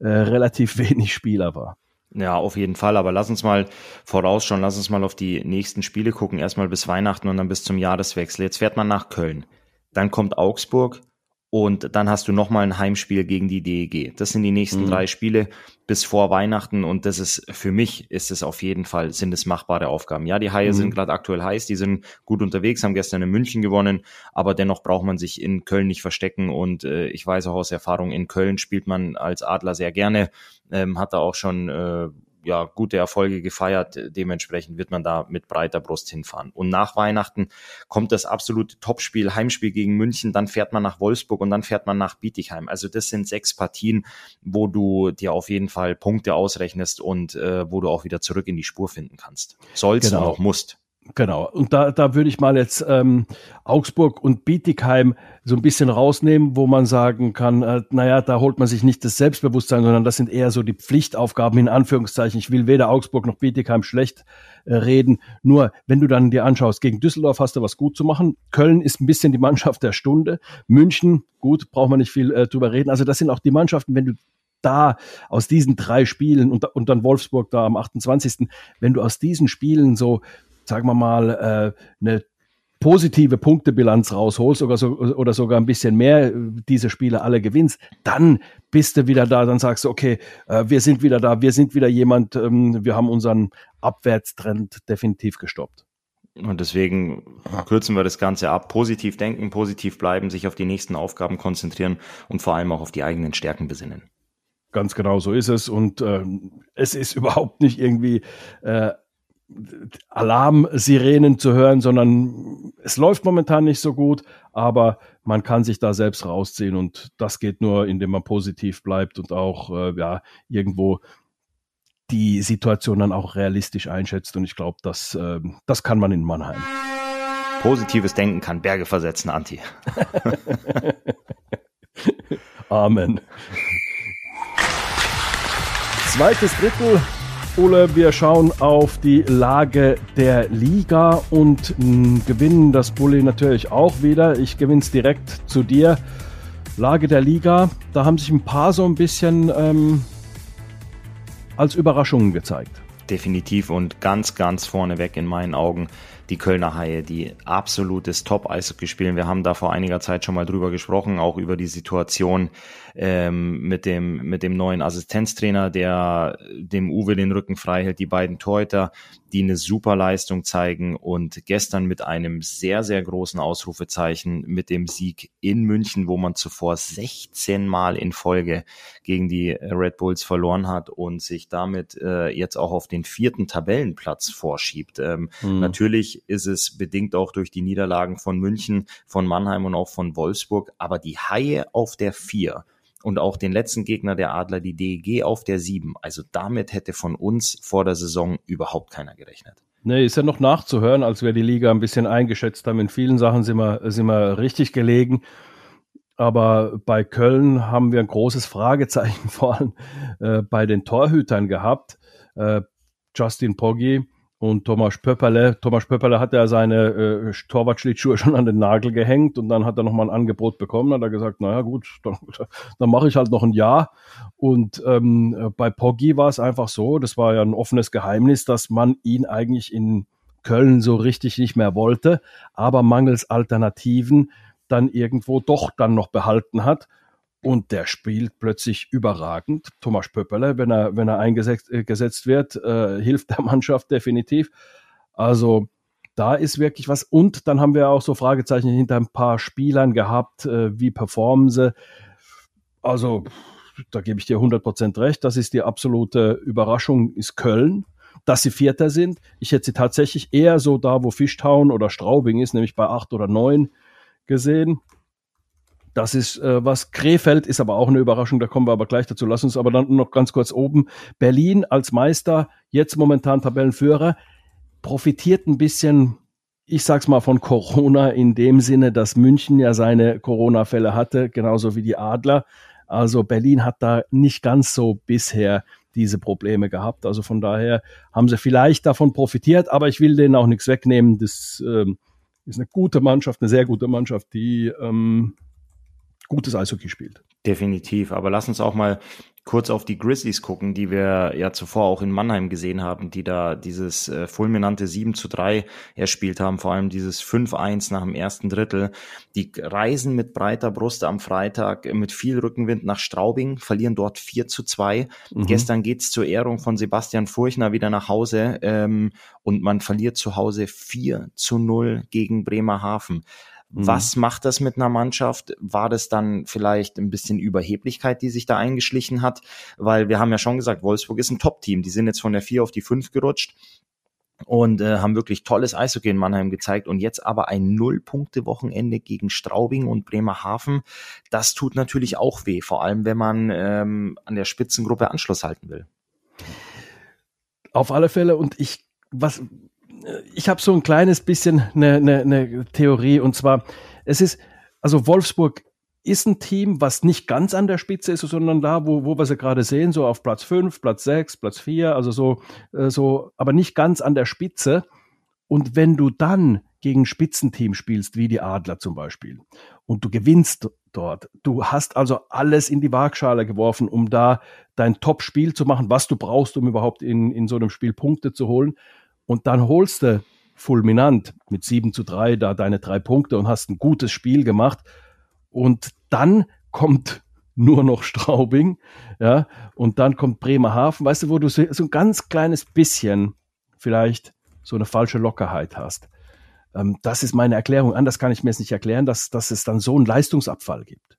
äh, relativ wenig Spieler war.
Ja, auf jeden Fall. Aber lass uns mal vorausschauen, lass uns mal auf die nächsten Spiele gucken. Erstmal bis Weihnachten und dann bis zum Jahreswechsel. Jetzt fährt man nach Köln. Dann kommt Augsburg, und dann hast du nochmal ein Heimspiel gegen die DEG. Das sind die nächsten mhm. drei Spiele bis vor Weihnachten und das ist für mich ist es auf jeden Fall sind es machbare Aufgaben. Ja, die Haie mhm. sind gerade aktuell heiß, die sind gut unterwegs, haben gestern in München gewonnen, aber dennoch braucht man sich in Köln nicht verstecken und äh, ich weiß auch aus Erfahrung in Köln spielt man als Adler sehr gerne, ähm, hat da auch schon äh, ja, gute Erfolge gefeiert. Dementsprechend wird man da mit breiter Brust hinfahren. Und nach Weihnachten kommt das absolute Topspiel, Heimspiel gegen München, dann fährt man nach Wolfsburg und dann fährt man nach Bietigheim. Also das sind sechs Partien, wo du dir auf jeden Fall Punkte ausrechnest und äh, wo du auch wieder zurück in die Spur finden kannst. Sollst genau. und auch musst.
Genau. Und da, da würde ich mal jetzt ähm, Augsburg und Bietigheim so ein bisschen rausnehmen, wo man sagen kann, äh, naja, da holt man sich nicht das Selbstbewusstsein, sondern das sind eher so die Pflichtaufgaben in Anführungszeichen. Ich will weder Augsburg noch Bietigheim schlecht äh, reden. Nur, wenn du dann dir anschaust, gegen Düsseldorf hast du was gut zu machen. Köln ist ein bisschen die Mannschaft der Stunde. München, gut, braucht man nicht viel äh, drüber reden. Also das sind auch die Mannschaften, wenn du da aus diesen drei Spielen und, und dann Wolfsburg da am 28. Wenn du aus diesen Spielen so sagen wir mal, äh, eine positive Punktebilanz rausholst oder, so, oder sogar ein bisschen mehr diese Spiele alle gewinnst, dann bist du wieder da, dann sagst du, okay, äh, wir sind wieder da, wir sind wieder jemand, ähm, wir haben unseren Abwärtstrend definitiv gestoppt.
Und deswegen kürzen wir das Ganze ab. Positiv denken, positiv bleiben, sich auf die nächsten Aufgaben konzentrieren und vor allem auch auf die eigenen Stärken besinnen.
Ganz genau so ist es. Und äh, es ist überhaupt nicht irgendwie äh, Alarmsirenen zu hören, sondern es läuft momentan nicht so gut, aber man kann sich da selbst rausziehen und das geht nur, indem man positiv bleibt und auch äh, ja irgendwo die Situation dann auch realistisch einschätzt und ich glaube, das, äh, das kann man in Mannheim.
Positives Denken kann Berge versetzen, Anti.
Amen. Zweites Drittel Ole, wir schauen auf die Lage der Liga und mh, gewinnen das Bulli natürlich auch wieder. Ich gewinne es direkt zu dir. Lage der Liga, da haben sich ein paar so ein bisschen ähm, als Überraschungen gezeigt.
Definitiv und ganz, ganz vorneweg in meinen Augen die Kölner Haie, die absolutes Top-Eishockey spielen. Wir haben da vor einiger Zeit schon mal drüber gesprochen, auch über die Situation ähm, mit dem mit dem neuen Assistenztrainer, der dem Uwe den Rücken frei hält, die beiden Torhüter, die eine super Leistung zeigen und gestern mit einem sehr sehr großen Ausrufezeichen mit dem Sieg in München, wo man zuvor 16 Mal in Folge gegen die Red Bulls verloren hat und sich damit äh, jetzt auch auf den vierten Tabellenplatz vorschiebt. Ähm, mhm. Natürlich ist es bedingt auch durch die Niederlagen von München, von Mannheim und auch von Wolfsburg, aber die Haie auf der vier und auch den letzten Gegner der Adler, die DEG, auf der 7. Also damit hätte von uns vor der Saison überhaupt keiner gerechnet.
Nee, ist ja noch nachzuhören, als wir die Liga ein bisschen eingeschätzt haben. In vielen Sachen sind wir, sind wir richtig gelegen. Aber bei Köln haben wir ein großes Fragezeichen vor allem äh, bei den Torhütern gehabt. Äh, Justin Poggi Und Thomas Pöpperle, Thomas Pöpperle hat ja seine äh, Torwartschlittschuhe schon an den Nagel gehängt und dann hat er nochmal ein Angebot bekommen. Hat er gesagt, naja gut, dann, dann mache ich halt noch ein Jahr. Und ähm, bei Poggi war es einfach so, das war ja ein offenes Geheimnis, dass man ihn eigentlich in Köln so richtig nicht mehr wollte, aber mangels Alternativen dann irgendwo doch dann noch behalten hat. Und der spielt plötzlich überragend. Thomas Pöpperle, wenn er, wenn er eingesetzt äh, wird, äh, hilft der Mannschaft definitiv. Also da ist wirklich was. Und dann haben wir auch so Fragezeichen hinter ein paar Spielern gehabt. Äh, wie performen sie? Also da gebe ich dir 100% recht. Das ist die absolute Überraschung, ist Köln. Dass sie Vierter sind. Ich hätte sie tatsächlich eher so da, wo Fischtown oder Straubing ist, nämlich bei acht oder neun gesehen. Das ist äh, was. Krefeld ist aber auch eine Überraschung, da kommen wir aber gleich dazu. Lass uns aber dann noch ganz kurz oben. Berlin als Meister, jetzt momentan Tabellenführer, profitiert ein bisschen, ich sag's mal, von Corona in dem Sinne, dass München ja seine Corona-Fälle hatte, genauso wie die Adler. Also Berlin hat da nicht ganz so bisher diese Probleme gehabt. Also von daher haben sie vielleicht davon profitiert, aber ich will denen auch nichts wegnehmen. Das ähm, ist eine gute Mannschaft, eine sehr gute Mannschaft, die ähm, gutes Eishockey spielt.
Definitiv. Aber lass uns auch mal kurz auf die Grizzlies gucken, die wir ja zuvor auch in Mannheim gesehen haben, die da dieses äh, fulminante 7 zu 3 erspielt haben, vor allem dieses 5-1 nach dem ersten Drittel. Die reisen mit breiter Brust am Freitag mit viel Rückenwind nach Straubing, verlieren dort 4 zu 2. Mhm. Gestern geht's zur Ehrung von Sebastian Furchner wieder nach Hause ähm, und man verliert zu Hause 4 zu 0 gegen Bremerhaven. Mhm. Was macht das mit einer Mannschaft? War das dann vielleicht ein bisschen Überheblichkeit, die sich da eingeschlichen hat? Weil wir haben ja schon gesagt, Wolfsburg ist ein Top-Team. Die sind jetzt von der 4 auf die 5 gerutscht und äh, haben wirklich tolles Eishockey in Mannheim gezeigt und jetzt aber ein Null-Punkte-Wochenende gegen Straubing und Bremerhaven. Das tut natürlich auch weh, vor allem wenn man ähm, an der Spitzengruppe Anschluss halten will.
Auf alle Fälle und ich was ich habe so ein kleines bisschen eine, eine, eine Theorie und zwar, es ist, also Wolfsburg ist ein Team, was nicht ganz an der Spitze ist, sondern da, wo, wo wir sie gerade sehen, so auf Platz 5, Platz 6, Platz 4, also so, äh, so, aber nicht ganz an der Spitze. Und wenn du dann gegen Spitzenteam spielst, wie die Adler zum Beispiel, und du gewinnst dort, du hast also alles in die Waagschale geworfen, um da dein Top-Spiel zu machen, was du brauchst, um überhaupt in, in so einem Spiel Punkte zu holen, und dann holst du fulminant mit 7 zu 3 da deine drei Punkte und hast ein gutes Spiel gemacht. Und dann kommt nur noch Straubing, ja, und dann kommt Bremerhaven, weißt du, wo du so ein ganz kleines bisschen vielleicht so eine falsche Lockerheit hast. Ähm, das ist meine Erklärung. Anders kann ich mir es nicht erklären, dass, dass es dann so einen Leistungsabfall gibt.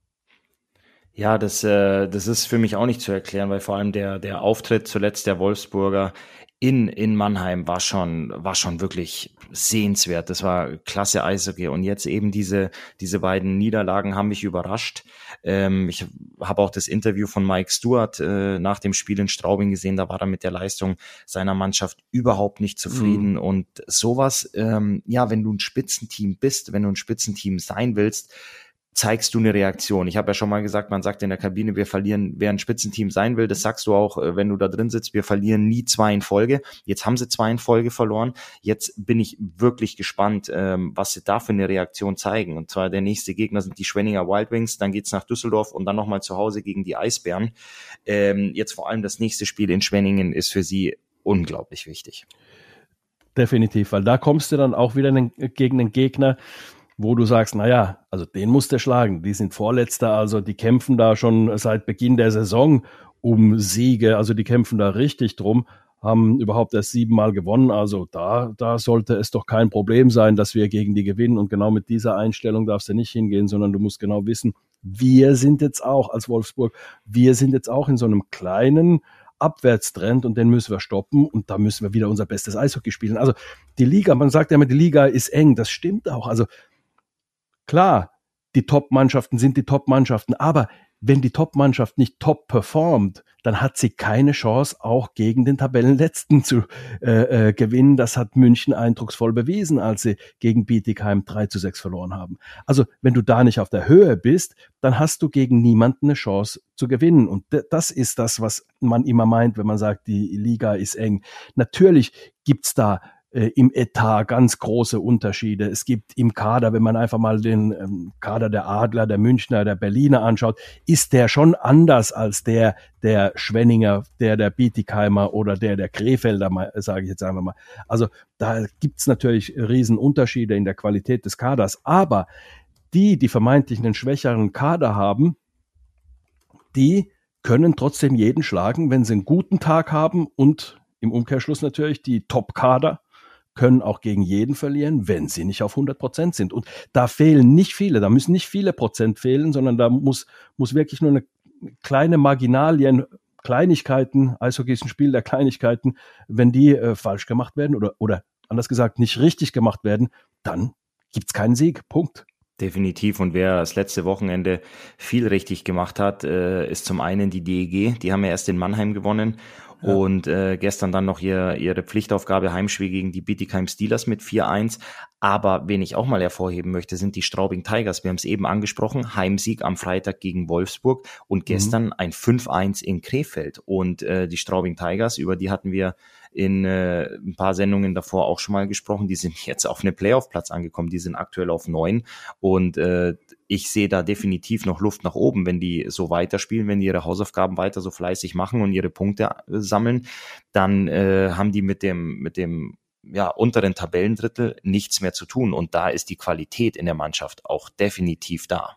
Ja, das, äh, das ist für mich auch nicht zu erklären, weil vor allem der, der Auftritt zuletzt der Wolfsburger in, in Mannheim war schon, war schon wirklich sehenswert. Das war klasse Eishockey. Und jetzt eben diese, diese beiden Niederlagen haben mich überrascht. Ähm, ich habe auch das Interview von Mike Stewart äh, nach dem Spiel in Straubing gesehen. Da war er mit der Leistung seiner Mannschaft überhaupt nicht zufrieden. Mhm. Und sowas, ähm, ja, wenn du ein Spitzenteam bist, wenn du ein Spitzenteam sein willst, zeigst du eine Reaktion. Ich habe ja schon mal gesagt, man sagt in der Kabine, wir verlieren, wer ein Spitzenteam sein will, das sagst du auch, äh, wenn du da drin sitzt, wir verlieren nie zwei in Folge. Jetzt haben sie zwei in Folge verloren. Jetzt bin ich wirklich gespannt, ähm, was sie da für eine Reaktion zeigen. Und zwar der nächste Gegner sind die Schwenninger Wild Wings, dann geht's nach Düsseldorf und dann nochmal zu Hause gegen die Eisbären. Ähm, jetzt vor allem das nächste Spiel in Schwenningen ist für sie unglaublich wichtig.
Definitiv, weil da kommst du dann auch wieder gegen einen Gegner, wo du sagst, naja, also den muss der schlagen. Die sind Vorletzter, also die kämpfen da schon seit Beginn der Saison um Siege, also die kämpfen da richtig drum, haben überhaupt erst siebenmal gewonnen. Also da, da sollte es doch kein Problem sein, dass wir gegen die gewinnen. Und genau mit dieser Einstellung darfst du nicht hingehen, sondern du musst genau wissen, wir sind jetzt auch als Wolfsburg, wir sind jetzt auch in so einem kleinen Abwärtstrend und den müssen wir stoppen und da müssen wir wieder unser bestes Eishockey spielen. Also die Liga, man sagt ja immer, die Liga ist eng, das stimmt auch. Also Klar, die Top-Mannschaften sind die Top-Mannschaften, aber wenn die Top-Mannschaft nicht top performt, dann hat sie keine Chance, auch gegen den Tabellenletzten zu äh, äh, gewinnen. Das hat München eindrucksvoll bewiesen, als sie gegen Bietigheim 3 zu 6 verloren haben. Also wenn du da nicht auf der Höhe bist, dann hast du gegen niemanden eine Chance zu gewinnen. Und das ist das, was man immer meint, wenn man sagt, die Liga ist eng. Natürlich gibt's da im Etat ganz große Unterschiede. Es gibt im Kader, wenn man einfach mal den ähm, Kader der Adler, der Münchner, der Berliner anschaut, ist der schon anders als der der Schwenninger, der der Bietigheimer oder der der Krefelder, sage ich jetzt einfach mal. Also da gibt's natürlich Riesenunterschiede in der Qualität des Kaders, aber die, die vermeintlich einen schwächeren Kader haben, die können trotzdem jeden schlagen, wenn sie einen guten Tag haben und im Umkehrschluss natürlich die Top-Kader können auch gegen jeden verlieren, wenn sie nicht auf 100 Prozent sind. Und da fehlen nicht viele, da müssen nicht viele Prozent fehlen, sondern da muss, muss wirklich nur eine kleine Marginalien, Kleinigkeiten, Eishockey ist ein Spiel der Kleinigkeiten, wenn die äh, falsch gemacht werden oder, oder anders gesagt nicht richtig gemacht werden, dann gibt's keinen Sieg. Punkt.
Definitiv. Und wer das letzte Wochenende viel richtig gemacht hat, äh, ist zum einen die DEG. Die haben ja erst in Mannheim gewonnen und äh, gestern dann noch ihr, ihre Pflichtaufgabe Heimspiel gegen die Bietigheim Steelers mit 4-1. Aber wen ich auch mal hervorheben möchte, sind die Straubing Tigers. Wir haben es eben angesprochen, Heimsieg am Freitag gegen Wolfsburg und mhm. gestern mhm. ein 5-1 in Krefeld. Und äh, die Straubing Tigers, über die hatten wir in äh, ein paar Sendungen davor auch schon mal gesprochen. Die sind jetzt auf einem Playoff-Platz angekommen. Die sind aktuell auf neun. Und äh, ich sehe da definitiv noch Luft nach oben, wenn die so weiterspielen, wenn die ihre Hausaufgaben weiter so fleißig machen und ihre Punkte äh, sammeln, dann äh, haben die mit dem, mit dem ja, unteren Tabellendrittel nichts mehr zu tun. Und da ist die Qualität in der Mannschaft auch definitiv da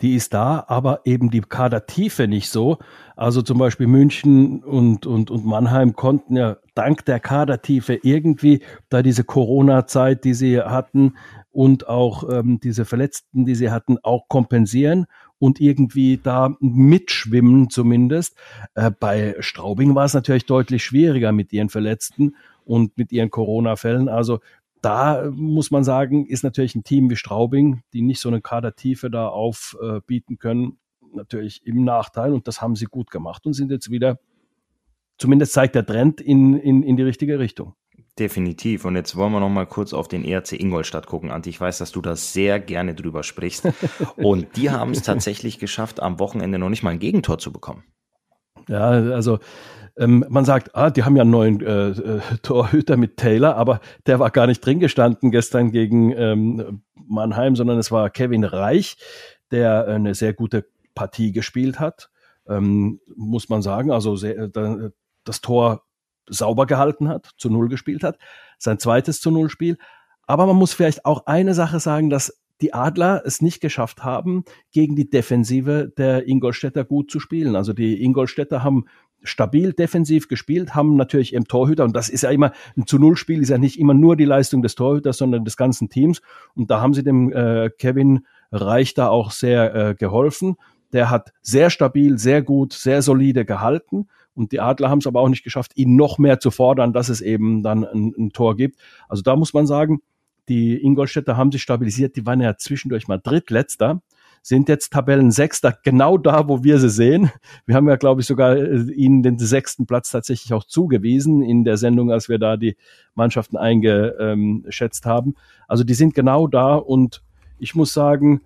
die ist da, aber eben die Kadertiefe nicht so. Also zum Beispiel München und, und, und Mannheim konnten ja dank der Kadertiefe irgendwie da diese Corona-Zeit, die sie hatten und auch ähm, diese Verletzten, die sie hatten, auch kompensieren und irgendwie da mitschwimmen zumindest. Äh, bei Straubing war es natürlich deutlich schwieriger mit ihren Verletzten und mit ihren Corona-Fällen. Also da muss man sagen, ist natürlich ein Team wie Straubing, die nicht so eine Kadertiefe da aufbieten können, natürlich im Nachteil. Und das haben sie gut gemacht und sind jetzt wieder, zumindest zeigt der Trend in, in, in die richtige Richtung.
Definitiv. Und jetzt wollen wir noch mal kurz auf den ERC Ingolstadt gucken. Anti, ich weiß, dass du da sehr gerne drüber sprichst. Und die haben es tatsächlich geschafft, am Wochenende noch nicht mal ein Gegentor zu bekommen.
Ja, also ähm, man sagt, ah, die haben ja einen neuen äh, äh, Torhüter mit Taylor, aber der war gar nicht drin gestanden gestern gegen ähm, Mannheim, sondern es war Kevin Reich, der eine sehr gute Partie gespielt hat, ähm, muss man sagen. Also sehr, äh, das Tor sauber gehalten hat, zu Null gespielt hat, sein zweites zu Null Spiel. Aber man muss vielleicht auch eine Sache sagen, dass die Adler es nicht geschafft haben, gegen die Defensive der Ingolstädter gut zu spielen. Also die Ingolstädter haben stabil defensiv gespielt, haben natürlich im Torhüter, und das ist ja immer, ein zu Null Spiel ist ja nicht immer nur die Leistung des Torhüters, sondern des ganzen Teams. Und da haben sie dem äh, Kevin Reich da auch sehr äh, geholfen. Der hat sehr stabil, sehr gut, sehr solide gehalten. Und die Adler haben es aber auch nicht geschafft, ihn noch mehr zu fordern, dass es eben dann ein, ein Tor gibt. Also da muss man sagen, die Ingolstädter haben sich stabilisiert. Die waren ja zwischendurch mal Drittletzter sind jetzt Tabellensechster, genau da, wo wir sie sehen. Wir haben ja, glaube ich, sogar äh, ihnen den sechsten Platz tatsächlich auch zugewiesen in der Sendung, als wir da die Mannschaften eingeschätzt haben. Also die sind genau da und ich muss sagen,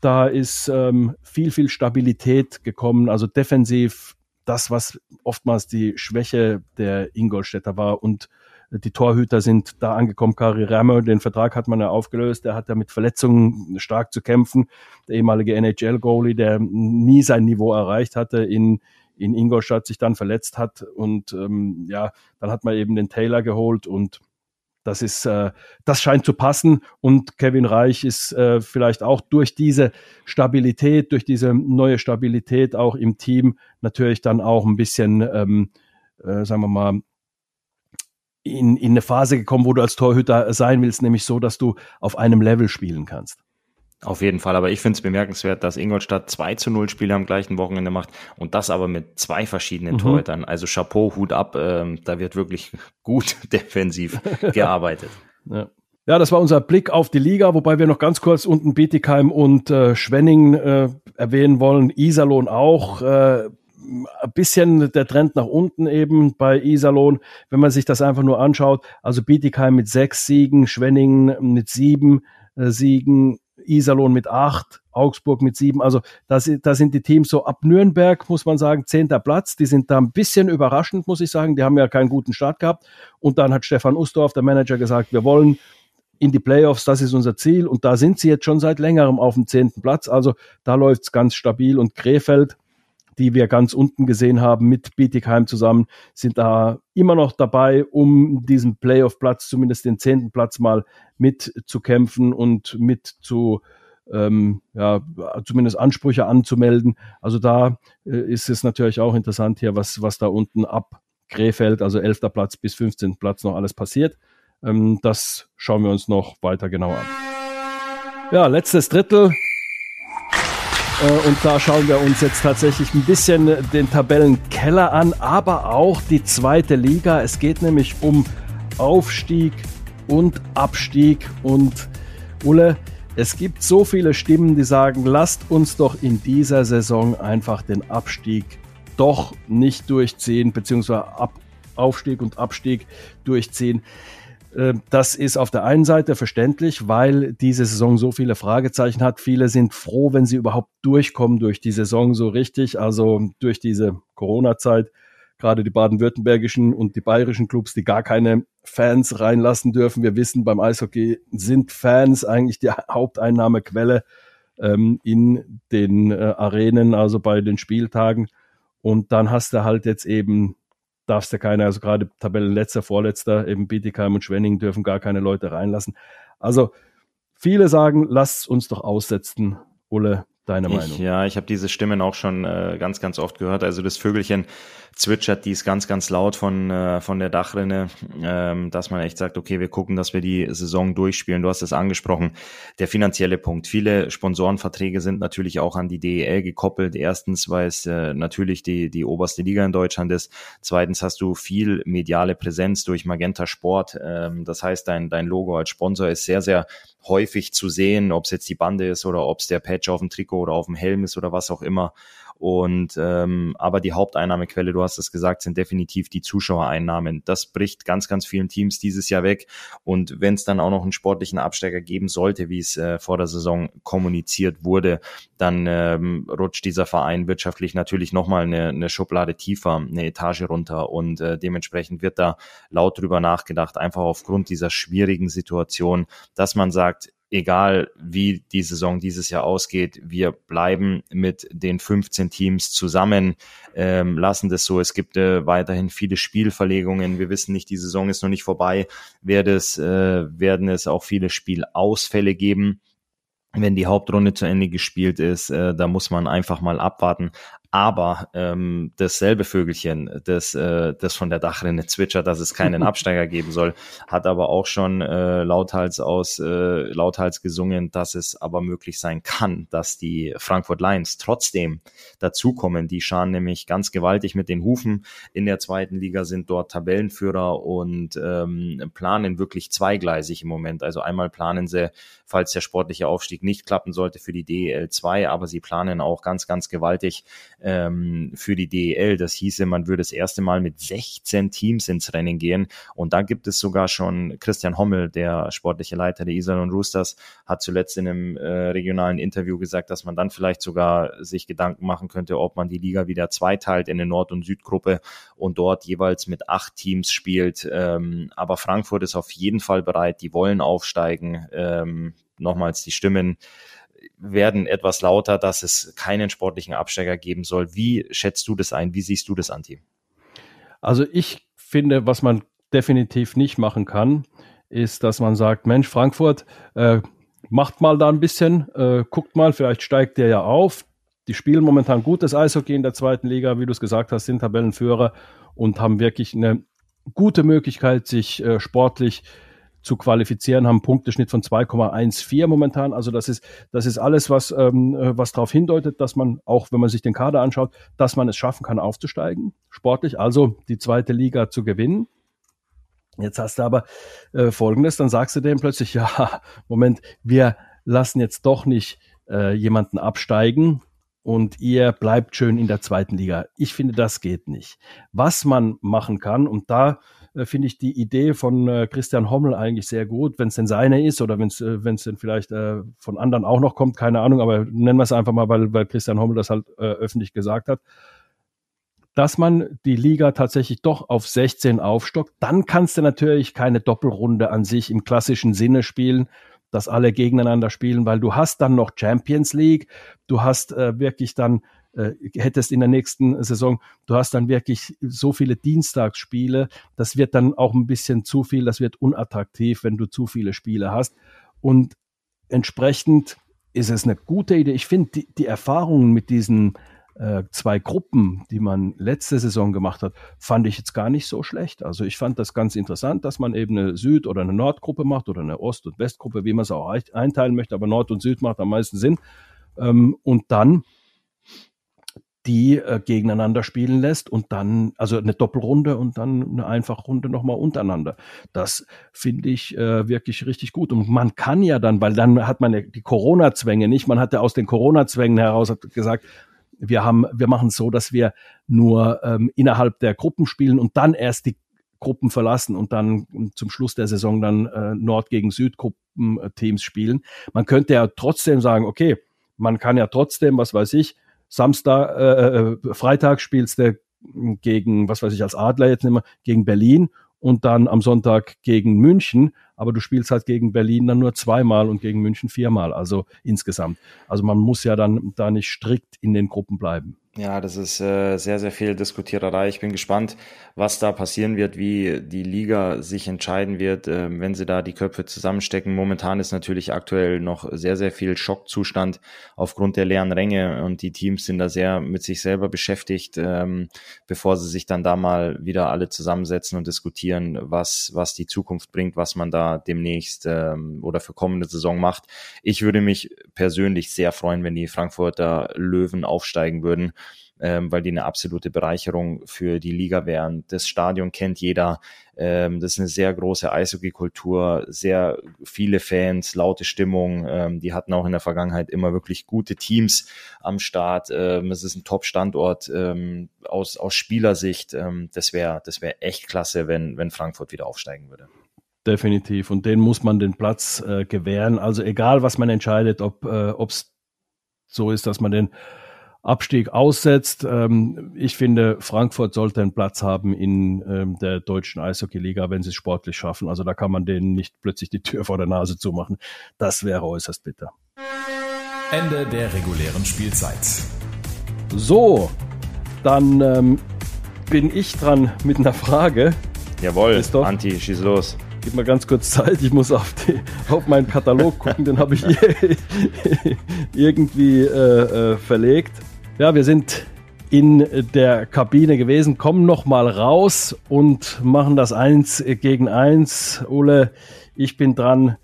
da ist ähm, viel, viel Stabilität gekommen. Also defensiv das, was oftmals die Schwäche der Ingolstädter war und die Torhüter sind da angekommen. Kari Rammer, den Vertrag hat man ja aufgelöst. Der hat ja mit Verletzungen stark zu kämpfen. Der ehemalige NHL-Goalie, der nie sein Niveau erreicht hatte in, in Ingolstadt, sich dann verletzt hat. Und ähm, ja, dann hat man eben den Taylor geholt und das ist, äh, das scheint zu passen und Kevin Reich ist äh, vielleicht auch durch diese Stabilität, durch diese neue Stabilität auch im Team natürlich dann auch ein bisschen, ähm, äh, sagen wir mal, in, in eine Phase gekommen, wo du als Torhüter sein willst, nämlich so, dass du auf einem Level spielen kannst.
Auf jeden Fall, aber ich finde es bemerkenswert, dass Ingolstadt 2 zu 0 Spiele am gleichen Wochenende macht und das aber mit zwei verschiedenen mhm. Torhütern. Also Chapeau, Hut ab, ähm, da wird wirklich gut defensiv gearbeitet.
Ja. Ja, das war unser Blick auf die Liga, wobei wir noch ganz kurz unten Bietigheim und äh, Schwenning äh, erwähnen wollen, Iserlohn auch. Äh, ein bisschen der Trend nach unten eben bei Iserlohn, wenn man sich das einfach nur anschaut. Also Bietigheim mit sechs Siegen, Schwenning mit sieben äh, Siegen, Iserlohn mit acht, Augsburg mit sieben. Also da sind die Teams so ab Nürnberg, muss man sagen, zehnter Platz. Die sind da ein bisschen überraschend, muss ich sagen. Die haben ja keinen guten Start gehabt. Und dann hat Stefan Ustorf, der Manager, gesagt, wir wollen in die Playoffs, das ist unser Ziel. Und da sind sie jetzt schon seit längerem auf dem zehnten Platz. Also da läuft es ganz stabil. Und Krefeld, die wir ganz unten gesehen haben mit Bietigheim zusammen, sind da immer noch dabei, um diesen Playoff-Platz, zumindest den zehnten Platz mal mitzukämpfen und mit zu ähm, ja, zumindest Ansprüche anzumelden. Also da äh, ist es natürlich auch interessant hier, was, was da unten ab Krefeld, also 11. Platz bis 15. Platz noch alles passiert. Ähm, das schauen wir uns noch weiter genauer an. Ja, letztes Drittel. Äh, und da schauen wir uns jetzt tatsächlich ein bisschen den Tabellenkeller an, aber auch die zweite Liga. Es geht nämlich um Aufstieg und Abstieg. Und Ulle, es gibt so viele Stimmen, die sagen, lasst uns doch in dieser Saison einfach den Abstieg doch nicht durchziehen, beziehungsweise Ab Aufstieg und Abstieg durchziehen. Ähm, das ist auf der einen Seite verständlich, weil diese Saison so viele Fragezeichen hat. Viele sind froh, wenn sie überhaupt durchkommen durch die Saison so richtig, also durch diese Corona-Zeit. Gerade die baden-württembergischen und die bayerischen Clubs, die gar keine Fans reinlassen dürfen. Wir wissen, beim Eishockey sind Fans eigentlich die Haupteinnahmequelle ähm, in den äh, Arenen, also bei den Spieltagen. Und dann hast du halt jetzt eben darfst ja keine, also gerade Tabellenletzter, Vorletzter, eben Bietigheim und Schwenning dürfen gar keine Leute reinlassen. Also viele sagen, lasst uns doch aussetzen, Ulle. Deine Meinung?
Ich, ja, ich habe diese Stimmen auch schon äh, ganz, ganz oft gehört. Also das Vögelchen zwitschert dies ganz, ganz laut von, äh, von der Dachrinne, ähm, dass man echt sagt, okay, wir gucken, dass wir die Saison durchspielen. Du hast es angesprochen, der finanzielle Punkt. Viele Sponsorenverträge sind natürlich auch an die DEL gekoppelt. Erstens, weil es äh, natürlich die, die oberste Liga in Deutschland ist. Zweitens hast du viel mediale Präsenz durch Magenta Sport. Ähm, das heißt, dein, dein Logo als Sponsor ist sehr, sehr häufig zu sehen, ob es jetzt die Bande ist oder ob es der Patch auf dem Trikot oder auf dem Helm ist oder was auch immer. Und ähm, aber die Haupteinnahmequelle, du hast es gesagt, sind definitiv die Zuschauereinnahmen. Das bricht ganz, ganz vielen Teams dieses Jahr weg. Und wenn es dann auch noch einen sportlichen Absteiger geben sollte, wie es äh, vor der Saison kommuniziert wurde, dann ähm, rutscht dieser Verein wirtschaftlich natürlich nochmal eine, eine Schublade tiefer, eine Etage runter. Und äh, dementsprechend wird da laut drüber nachgedacht, einfach aufgrund dieser schwierigen Situation, dass man sagt, egal wie die Saison dieses Jahr ausgeht, wir bleiben mit den 15 Teams zusammen, ähm, lassen das so. Es gibt äh, weiterhin viele Spielverlegungen. Wir wissen nicht, die Saison ist noch nicht vorbei. Werde es, äh, werden es auch viele Spielausfälle geben wenn die Hauptrunde zu Ende gespielt ist, äh, da muss man einfach mal abwarten. Aber ähm, dasselbe Vögelchen, das, äh, das von der Dachrinne zwitschert, dass es keinen Absteiger geben soll, hat aber auch schon äh, lauthals aus äh, lauthals gesungen, dass es aber möglich sein kann, dass die Frankfurt Lions trotzdem dazukommen. Die scharen nämlich ganz gewaltig mit den Hufen in der zweiten Liga, sind dort Tabellenführer und ähm, planen wirklich zweigleisig im Moment. Also einmal planen sie, falls der sportliche Aufstieg nicht klappen sollte, für die DEL 2, aber sie planen auch ganz, ganz gewaltig ähm, für die DEL. Das hieße, man würde das erste Mal mit 16 Teams ins Rennen gehen. Und da gibt es sogar schon Christian Hommel, der sportliche Leiter der Iserlohn Roosters, hat zuletzt in einem äh, regionalen Interview gesagt, dass man dann vielleicht sogar sich Gedanken machen könnte, ob man die Liga wieder zweiteilt in eine Nord- und Südgruppe und dort jeweils mit acht Teams spielt. Ähm, aber Frankfurt ist auf jeden Fall bereit, die wollen aufsteigen. Ähm, nochmals die Stimmen werden etwas lauter, dass es keinen sportlichen Absteiger geben soll. Wie schätzt du das ein? Wie siehst du das an, Team?
Also ich finde, was man definitiv nicht machen kann, ist, dass man sagt, Mensch, Frankfurt, äh, macht mal da ein bisschen, äh, guckt mal, vielleicht steigt der ja auf. Die spielen momentan gutes Eishockey in der zweiten Liga, wie du es gesagt hast, sind Tabellenführer und haben wirklich eine gute Möglichkeit, sich äh, sportlich zu qualifizieren, haben einen Punkteschnitt von 2,14 momentan. Also das ist, das ist alles, was, ähm, was darauf hindeutet, dass man, auch wenn man sich den Kader anschaut, dass man es schaffen kann, aufzusteigen, sportlich, also die zweite Liga zu gewinnen. Jetzt hast du aber äh, Folgendes, dann sagst du dem plötzlich, ja, Moment, wir lassen jetzt doch nicht äh, jemanden absteigen und ihr bleibt schön in der zweiten Liga. Ich finde, das geht nicht. Was man machen kann, und da äh, finde ich die Idee von äh, Christian Hommel eigentlich sehr gut, wenn es denn seine ist oder wenn es äh, wenn es denn vielleicht äh, von anderen auch noch kommt, keine Ahnung, aber nennen wir es einfach mal, weil, weil Christian Hommel das halt äh, öffentlich gesagt hat dass man die Liga tatsächlich doch auf 16 aufstockt. Dann kannst du natürlich keine Doppelrunde an sich im klassischen Sinne spielen, dass alle gegeneinander spielen, weil du hast dann noch Champions League, du hast äh, wirklich dann äh, hättest in der nächsten Saison, du hast dann wirklich so viele Dienstagsspiele, das wird dann auch ein bisschen zu viel, das wird unattraktiv, wenn du zu viele Spiele hast und entsprechend ist es eine gute Idee. Ich finde die, die Erfahrungen mit diesen äh, zwei Gruppen, die man letzte Saison gemacht hat, fand ich jetzt gar nicht so schlecht. Also ich fand das ganz interessant, dass man eben eine Süd- oder eine Nordgruppe macht oder eine Ost- und Westgruppe, wie man es auch einteilen möchte, aber Nord und Süd macht am meisten Sinn. Ähm, und dann die äh, gegeneinander spielen lässt und dann, also eine Doppelrunde und dann eine Einfachrunde nochmal untereinander. Das finde ich äh, wirklich richtig gut. Und man kann ja dann, weil dann hat man ja die Corona-Zwänge nicht, man hat ja aus den Corona-Zwängen heraus gesagt, wir haben, wir machen es so, dass wir nur ähm, innerhalb der Gruppen spielen und dann erst die Gruppen verlassen und dann zum Schluss der Saison dann äh, Nord gegen Südgruppen-Teams spielen. Man könnte ja trotzdem sagen, okay, man kann ja trotzdem, was weiß ich, Samstag, äh, äh Freitag spielst du gegen, was weiß ich, als Adler jetzt nicht mehr, gegen Berlin und dann am Sonntag gegen München aber du spielst halt gegen Berlin dann nur zweimal und gegen München viermal, also insgesamt. Also man muss ja dann da nicht strikt in den Gruppen bleiben.
Ja, das ist äh, sehr, sehr viel Diskutiererei. Ich bin gespannt, was da passieren wird, wie die Liga sich entscheiden wird, äh, wenn sie da die Köpfe zusammenstecken. Momentan ist natürlich aktuell noch sehr, sehr viel Schockzustand aufgrund der leeren Ränge und die Teams sind da sehr mit sich selber beschäftigt, ähm, bevor sie sich dann da mal wieder alle zusammensetzen und diskutieren, was, was die Zukunft bringt, was man da demnächst ähm, oder für kommende Saison macht. Ich würde mich persönlich sehr freuen, wenn die Frankfurter Löwen aufsteigen würden ähm, weil die eine absolute Bereicherung für die Liga wären. Das Stadion kennt jeder. Ähm, das ist eine sehr große Eishockey-Kultur, sehr viele Fans, laute Stimmung. Ähm, die hatten auch in der Vergangenheit immer wirklich gute Teams am Start. Ähm, es ist ein Top-Standort ähm, aus, aus Spielersicht. Ähm, das wäre das wäre echt klasse, wenn, wenn Frankfurt wieder aufsteigen würde.
Definitiv. Und den muss man den Platz äh, gewähren. Also egal, was man entscheidet, ob äh, es so ist, dass man den Abstieg aussetzt. Ähm, ich finde, Frankfurt sollte einen Platz haben in ähm, der deutschen Eishockey-Liga, wenn sie es sportlich schaffen. Also da kann man denen nicht plötzlich die Tür vor der Nase zumachen. Das wäre äußerst bitter.
Ende der regulären Spielzeit.
So, dann ähm, bin ich dran mit einer Frage.
Jawohl, Christoph. Anti, schieß los.
Gib mal ganz kurz Zeit, ich muss auf, die, auf meinen Katalog gucken, den habe ich irgendwie äh, äh, verlegt. Ja, wir sind in der Kabine gewesen, kommen noch mal raus und machen das eins gegen eins. Ole, ich bin dran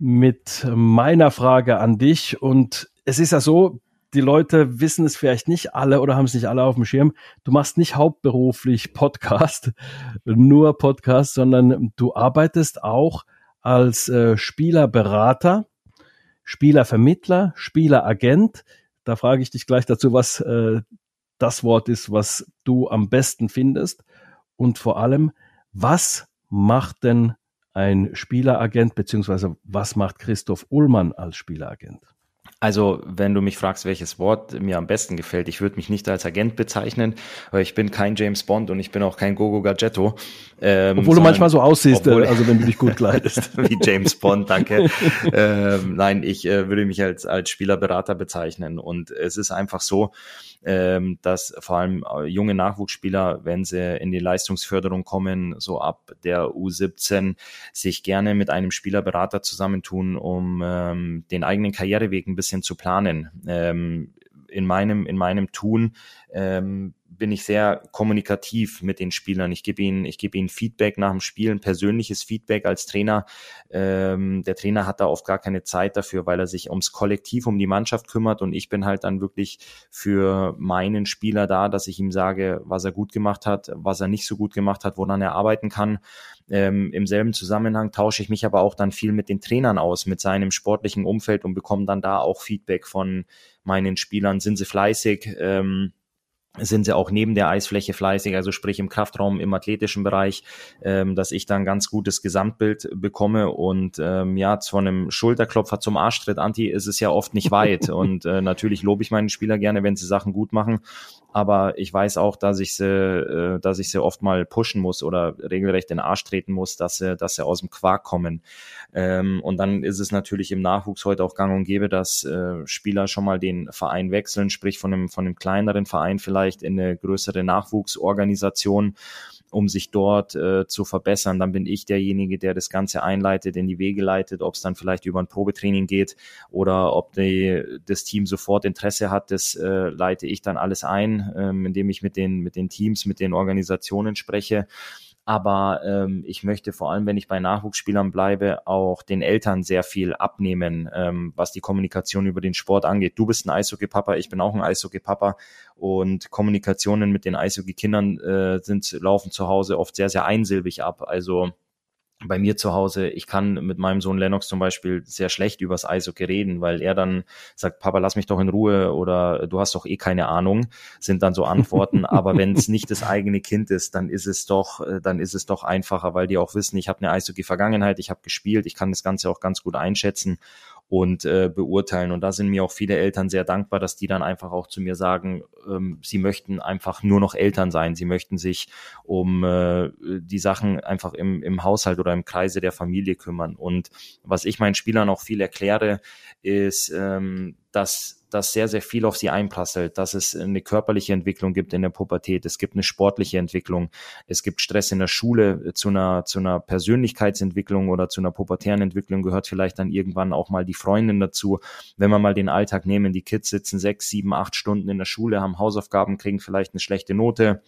mit meiner Frage an dich und es ist ja so, die Leute wissen es vielleicht nicht alle oder haben es nicht alle auf dem Schirm. Du machst nicht hauptberuflich Podcast, nur Podcast, sondern du arbeitest auch als äh, Spielerberater, Spielervermittler, Spieleragent da frage ich dich gleich dazu, was äh, das Wort ist, was du am besten findest. Und vor allem, was macht denn ein Spieleragent, beziehungsweise was macht Christoph Ullmann als Spieleragent?
Also, wenn du mich fragst, welches Wort mir am besten gefällt, ich würde mich nicht als Agent bezeichnen, weil ich bin kein James Bond und ich bin auch kein Gogo Gadgetto.
Ähm, obwohl du manchmal so aussiehst, obwohl, also wenn du dich gut kleidest.
Wie James Bond, danke. ähm, nein, ich äh, würde mich als, als Spielerberater bezeichnen und es ist einfach so, ähm, dass vor allem äh, junge Nachwuchsspieler, wenn sie in die Leistungsförderung kommen, so ab der U17, sich gerne mit einem Spielerberater zusammentun, um ähm, den eigenen Karriereweg ein bisschen zu planen. Ähm, in meinem, in meinem Tun ähm, bin ich sehr kommunikativ mit den Spielern. Ich gebe ihnen, ich gebe ihnen Feedback nach dem Spiel, ein persönliches Feedback als Trainer. Ähm, der Trainer hat da oft gar keine Zeit dafür, weil er sich ums Kollektiv, um die Mannschaft kümmert und ich bin halt dann wirklich für meinen Spieler da, dass ich ihm sage, was er gut gemacht hat, was er nicht so gut gemacht hat, woran er arbeiten kann. Ähm, Im selben Zusammenhang tausche ich mich aber auch dann viel mit den Trainern aus, mit seinem sportlichen Umfeld und bekomme dann da auch Feedback von meinen Spielern. Sind sie fleißig? Ähm, sind sie auch neben der Eisfläche fleißig, also sprich im Kraftraum, im athletischen Bereich, ähm, dass ich dann ganz gutes Gesamtbild bekomme. Und ähm, ja, zu einem Schulterklopfer zum Arschtritt, Anti, ist es ja oft nicht weit. Und äh, natürlich lobe ich meinen Spieler gerne, wenn sie Sachen gut machen, aber ich weiß auch, dass ich sie, äh, dass ich sie oft mal pushen muss oder regelrecht in den Arsch treten muss, dass sie, dass sie aus dem Quark kommen. Ähm, und dann ist es natürlich im Nachwuchs heute auch gang und gäbe, dass äh, Spieler schon mal den Verein wechseln, sprich von einem, von einem kleineren Verein vielleicht in eine größere Nachwuchsorganisation um sich dort äh, zu verbessern. Dann bin ich derjenige, der das Ganze einleitet, in die Wege leitet, ob es dann vielleicht über ein Probetraining geht oder ob die, das Team sofort Interesse hat, das äh, leite ich dann alles ein, ähm, indem ich mit den, mit den Teams, mit den Organisationen spreche aber ähm, ich möchte vor allem, wenn ich bei Nachwuchsspielern bleibe, auch den Eltern sehr viel abnehmen, ähm, was die Kommunikation über den Sport angeht. Du bist ein Eishockey-Papa, ich bin auch ein Eishockey-Papa und Kommunikationen mit den Eishockey-Kindern äh, sind laufen zu Hause oft sehr, sehr einsilbig ab. Also bei mir zu Hause, ich kann mit meinem Sohn Lennox zum Beispiel sehr schlecht übers Eishockey reden, weil er dann sagt, Papa, lass mich doch in Ruhe oder du hast doch eh keine Ahnung, sind dann so Antworten. Aber wenn es nicht das eigene Kind ist, dann ist es doch, äh, dann ist es doch einfacher, weil die auch wissen, ich habe eine Eishockey-Vergangenheit, ich habe gespielt, ich kann das Ganze auch ganz gut einschätzen und äh, beurteilen. Und da sind mir auch viele Eltern sehr dankbar, dass die dann einfach auch zu mir sagen, ähm, sie möchten einfach nur noch Eltern sein. Sie möchten sich um äh, die Sachen einfach im, im Haushalt oder im Kreise der Familie kümmern. Und was ich meinen Spielern auch viel erkläre, ist, ähm, dass dass sehr, sehr viel auf sie einprasselt, dass es eine körperliche Entwicklung gibt in der Pubertät, es gibt eine sportliche Entwicklung, es gibt Stress in der Schule, zu einer, zu einer Persönlichkeitsentwicklung oder zu einer pubertären Entwicklung gehört vielleicht dann irgendwann auch mal die Freundin dazu. Wenn wir mal den Alltag nehmen, die Kids sitzen sechs, sieben, acht Stunden in der Schule, haben Hausaufgaben, kriegen vielleicht eine schlechte Note,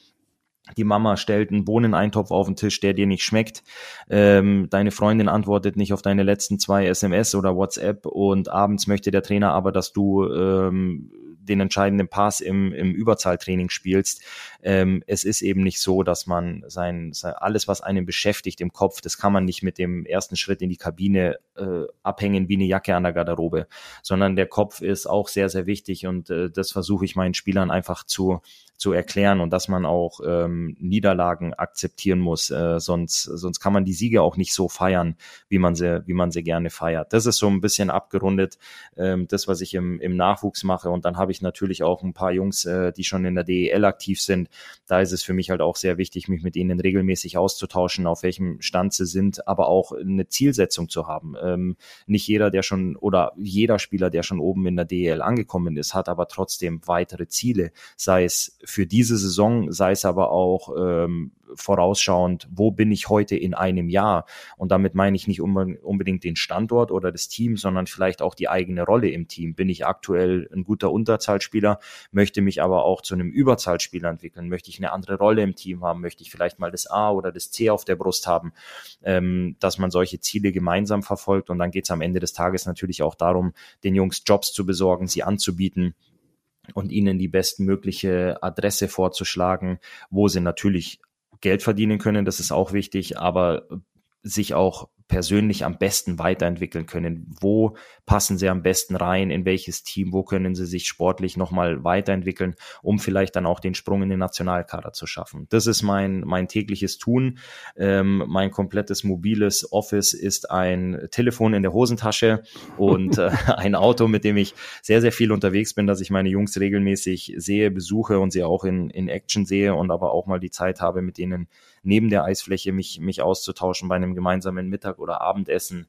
die Mama stellt einen Bohneneintopf auf den Tisch, der dir nicht schmeckt. Ähm, deine Freundin antwortet nicht auf deine letzten zwei SMS oder WhatsApp und abends möchte der Trainer aber, dass du ähm, den entscheidenden Pass im, im Überzahltraining spielst. Ähm, es ist eben nicht so, dass man sein, sein, alles, was einen beschäftigt im Kopf, das kann man nicht mit dem ersten Schritt in die Kabine äh, abhängen wie eine Jacke an der Garderobe, sondern der Kopf ist auch sehr, sehr wichtig und äh, das versuche ich meinen Spielern einfach zu, zu erklären und dass man auch ähm, Niederlagen akzeptieren muss, äh, sonst, sonst kann man die Siege auch nicht so feiern, wie man sie, wie man sie gerne feiert. Das ist so ein bisschen abgerundet, ähm, das, was ich im, im Nachwuchs mache und dann habe ich natürlich auch ein paar Jungs, äh, die schon in der DEL aktiv sind. Da ist es für mich halt auch sehr wichtig, mich mit ihnen regelmäßig auszutauschen, auf welchem Stand sie sind, aber auch eine Zielsetzung zu haben. Ähm, nicht jeder, der schon oder jeder Spieler, der schon oben in der DEL angekommen ist, hat aber trotzdem weitere Ziele, sei es für diese Saison, sei es aber auch ähm, vorausschauend, wo bin ich heute in einem Jahr? Und damit meine ich nicht unbedingt den Standort oder das Team, sondern vielleicht auch die eigene Rolle im Team. Bin ich aktuell ein guter Unterzahlspieler, möchte mich aber auch zu einem Überzahlspieler entwickeln? Möchte ich eine andere Rolle im Team haben? Möchte ich vielleicht mal das A oder das C auf der Brust haben? Ähm, dass man solche Ziele gemeinsam verfolgt. Und dann geht es am Ende des Tages natürlich auch darum, den Jungs Jobs zu besorgen, sie anzubieten und ihnen die bestmögliche Adresse vorzuschlagen, wo sie natürlich Geld verdienen können, das ist auch wichtig, aber sich auch persönlich am besten weiterentwickeln können. Wo passen sie am besten rein? In welches Team? Wo können sie sich sportlich nochmal weiterentwickeln, um vielleicht dann auch den Sprung in den Nationalkader zu schaffen? Das ist mein, mein tägliches Tun. Ähm, mein komplettes mobiles Office ist ein Telefon in der Hosentasche und äh, ein Auto, mit dem ich sehr, sehr viel unterwegs bin, dass ich meine Jungs regelmäßig sehe, besuche und sie auch in, in Action sehe und aber auch mal die Zeit habe, mit denen neben der Eisfläche mich, mich auszutauschen bei einem gemeinsamen Mittag oder Abendessen.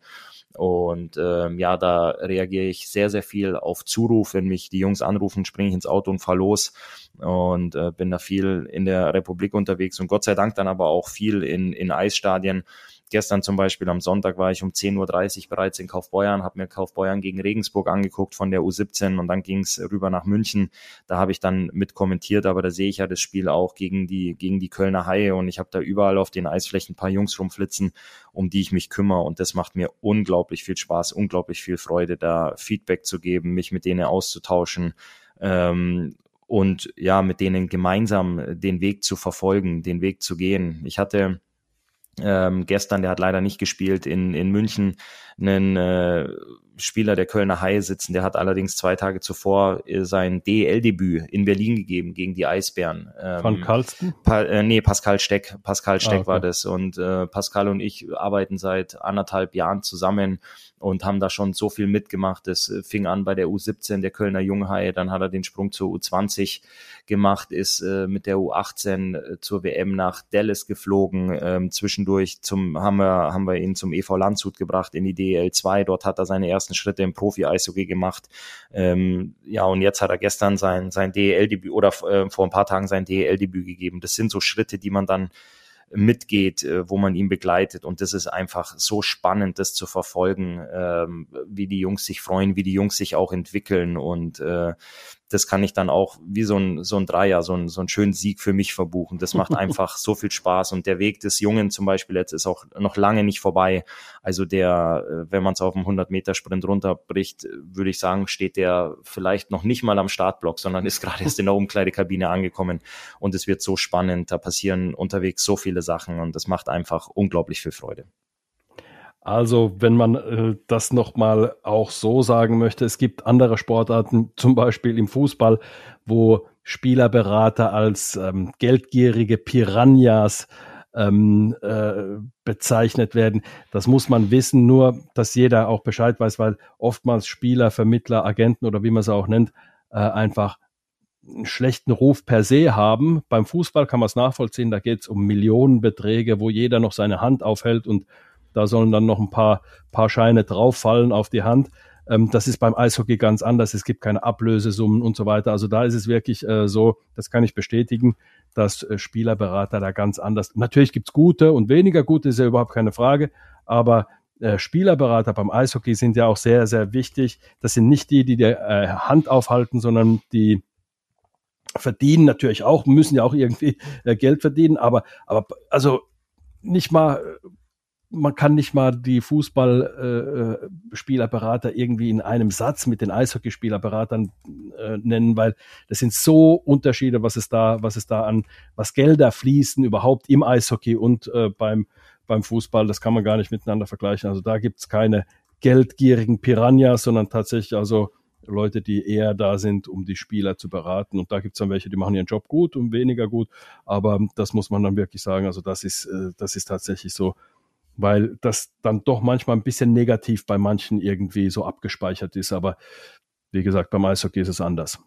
Und ähm, ja, da reagiere ich sehr, sehr viel auf Zuruf. Wenn mich die Jungs anrufen, springe ich ins Auto und fahre los und äh, bin da viel in der Republik unterwegs und Gott sei Dank dann aber auch viel in, in Eisstadien Gestern zum Beispiel am Sonntag war ich um 10.30 Uhr bereits in Kaufbeuern, habe mir Kaufbeuern gegen Regensburg angeguckt von der U17 und dann ging es rüber nach München. Da habe ich dann mit kommentiert, aber da sehe ich ja das Spiel auch gegen die, gegen die Kölner Haie und ich habe da überall auf den Eisflächen ein paar Jungs rumflitzen, um die ich mich kümmere und das macht mir unglaublich viel Spaß, unglaublich viel Freude, da Feedback zu geben, mich mit denen auszutauschen. Ähm, und ja, mit denen gemeinsam den Weg zu verfolgen, den Weg zu gehen. Ich hatte ähm, gestern, der hat leider nicht gespielt, in, in München einen äh, Spieler der Kölner Haie sitzen. Der hat allerdings zwei Tage zuvor äh, sein DEL-Debüt in Berlin gegeben gegen die Eisbären.
Ähm, Von Karlsten?
Pa äh, nee, Pascal Steck. Pascal Steck ah, okay. war das. Und äh, Pascal und ich arbeiten seit anderthalb Jahren zusammen und haben da schon so viel mitgemacht. Es äh, fing an bei der U17 der Kölner Junghaie, dann hat er den Sprung zur U20 gemacht, ist äh, mit der U18 äh, zur WM nach Dallas geflogen. Ähm, zwischendurch zum, haben, wir, haben wir ihn zum EV Landshut gebracht in die DEL 2. Dort hat er seine ersten Schritte im Profi-Eishockey gemacht. Ähm, ja, und jetzt hat er gestern sein, sein DEL-Debüt oder äh, vor ein paar Tagen sein DEL-Debüt gegeben. Das sind so Schritte, die man dann mitgeht, äh, wo man ihn begleitet. Und das ist einfach so spannend, das zu verfolgen, ähm, wie die Jungs sich freuen, wie die Jungs sich auch entwickeln. Und äh, das kann ich dann auch wie so ein, so ein Dreier, so ein, so ein schönen Sieg für mich verbuchen. Das macht einfach so viel Spaß. Und der Weg des Jungen zum Beispiel jetzt ist auch noch lange nicht vorbei. Also der, äh, wenn man es auf dem 100-Meter-Sprint runterbricht, würde ich sagen, steht der vielleicht noch nicht mal am Startblock, sondern ist gerade erst in der Umkleidekabine angekommen. Und es wird so spannend. Da passieren unterwegs so viele Sachen und das macht einfach unglaublich viel Freude.
Also, wenn man äh, das nochmal auch so sagen möchte, es gibt andere Sportarten, zum Beispiel im Fußball, wo Spielerberater als ähm, geldgierige Piranhas ähm, äh, bezeichnet werden. Das muss man wissen, nur dass jeder auch Bescheid weiß, weil oftmals Spieler, Vermittler, Agenten oder wie man es auch nennt, äh, einfach einen schlechten Ruf per se haben. Beim Fußball kann man es nachvollziehen, da geht es um Millionenbeträge, wo jeder noch seine Hand aufhält und da sollen dann noch ein paar, paar Scheine drauffallen auf die Hand. Ähm, das ist beim Eishockey ganz anders. Es gibt keine Ablösesummen und so weiter. Also da ist es wirklich äh, so, das kann ich bestätigen, dass äh, Spielerberater da ganz anders. Natürlich gibt's gute und weniger gute, ist ja überhaupt keine Frage. Aber äh, Spielerberater beim Eishockey sind ja auch sehr, sehr wichtig. Das sind nicht die, die die äh, Hand aufhalten, sondern die verdienen natürlich auch, müssen ja auch irgendwie äh, Geld verdienen, aber, aber also nicht mal man kann nicht mal die Fußballspielerberater äh, äh irgendwie in einem Satz mit den Eishockeyspielerberatern äh, nennen, weil das sind so Unterschiede, was es da, was es da an, was Gelder fließen überhaupt im Eishockey und äh, beim, beim Fußball, das kann man gar nicht miteinander vergleichen. Also da gibt's keine geldgierigen Piranhas, sondern tatsächlich also Leute, die eher da sind, um die Spieler zu beraten. Und da gibt's dann welche, die machen ihren Job gut und weniger gut. Aber das muss man dann wirklich sagen. Also das ist, äh, das ist tatsächlich so weil das dann doch manchmal ein bisschen negativ bei manchen irgendwie so abgespeichert ist. Aber wie gesagt, beim Eishockey ist es anders.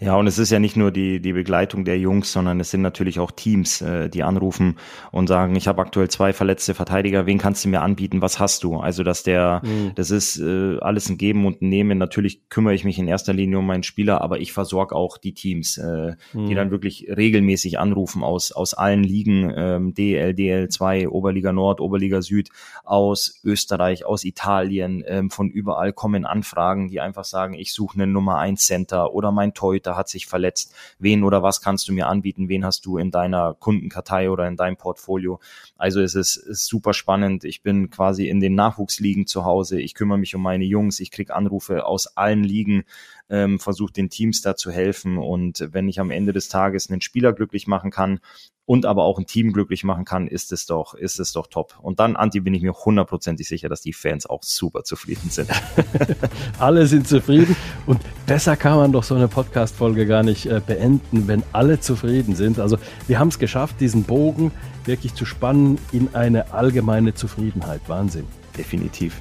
Ja, und es ist ja nicht nur die, die Begleitung der Jungs, sondern es sind natürlich auch Teams, äh, die anrufen und sagen, ich habe aktuell zwei verletzte Verteidiger, wen kannst du mir anbieten, was hast du? Also, dass der, mhm. das ist äh, alles ein Geben und ein Nehmen. Natürlich kümmere ich mich in erster Linie um meinen Spieler, aber ich versorge auch die Teams, äh, mhm. die dann wirklich regelmäßig anrufen aus, aus allen Ligen, ähm, DL, DL2, Oberliga Nord, Oberliga Süd, aus Österreich, aus Italien, ähm, von überall kommen Anfragen, die einfach sagen, ich suche einen Nummer 1 Center oder mein Torhüter Torhüter hat sich verletzt. Wen oder was kannst du mir anbieten? Wen hast du in deiner Kundenkartei oder in deinem Portfolio? Also es ist, ist super spannend. Ich bin quasi in den Nachwuchsligen zu Hause. Ich kümmere mich um meine Jungs. Ich kriege Anrufe aus allen Ligen, ähm, versuche den Teams da zu helfen. Und wenn ich am Ende des Tages einen Spieler glücklich machen kann, und aber auch ein Team glücklich machen kann, ist es doch, ist es doch top. Und dann, Anti, bin ich mir hundertprozentig sicher, dass die Fans auch super zufrieden sind.
alle sind zufrieden und besser kann man doch so eine Podcast-Folge gar nicht äh, beenden, wenn alle zufrieden sind. Also wir haben es geschafft, diesen Bogen wirklich zu spannen in eine allgemeine Zufriedenheit. Wahnsinn.
Definitiv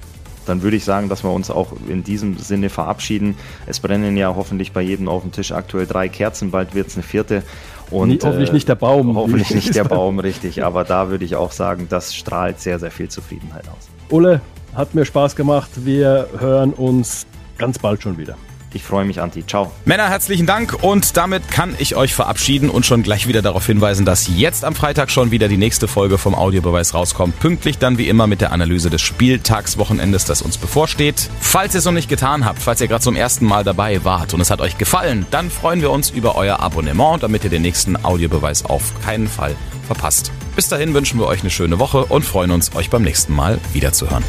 dann würde ich sagen, dass wir uns auch in diesem Sinne verabschieden. Es brennen ja hoffentlich bei jedem auf dem Tisch aktuell drei Kerzen, bald wird es eine vierte.
Und, Nie, hoffentlich äh, nicht der Baum.
Hoffentlich nicht der Baum, richtig. Aber da würde ich auch sagen, das strahlt sehr, sehr viel Zufriedenheit aus.
Ulle, hat mir Spaß gemacht. Wir hören uns ganz bald schon wieder.
Ich freue mich, Anti. Ciao.
Männer, herzlichen Dank und damit kann ich euch verabschieden und schon gleich wieder darauf hinweisen, dass jetzt am Freitag schon wieder die nächste Folge vom Audiobeweis rauskommt. Pünktlich dann wie immer mit der Analyse des Spieltagswochenendes, das uns bevorsteht. Falls ihr es noch nicht getan habt, falls ihr gerade zum ersten Mal dabei wart und es hat euch gefallen, dann freuen wir uns über euer Abonnement, damit ihr den nächsten Audiobeweis auf keinen Fall verpasst. Bis dahin wünschen wir euch eine schöne Woche und freuen uns, euch beim nächsten Mal wiederzuhören.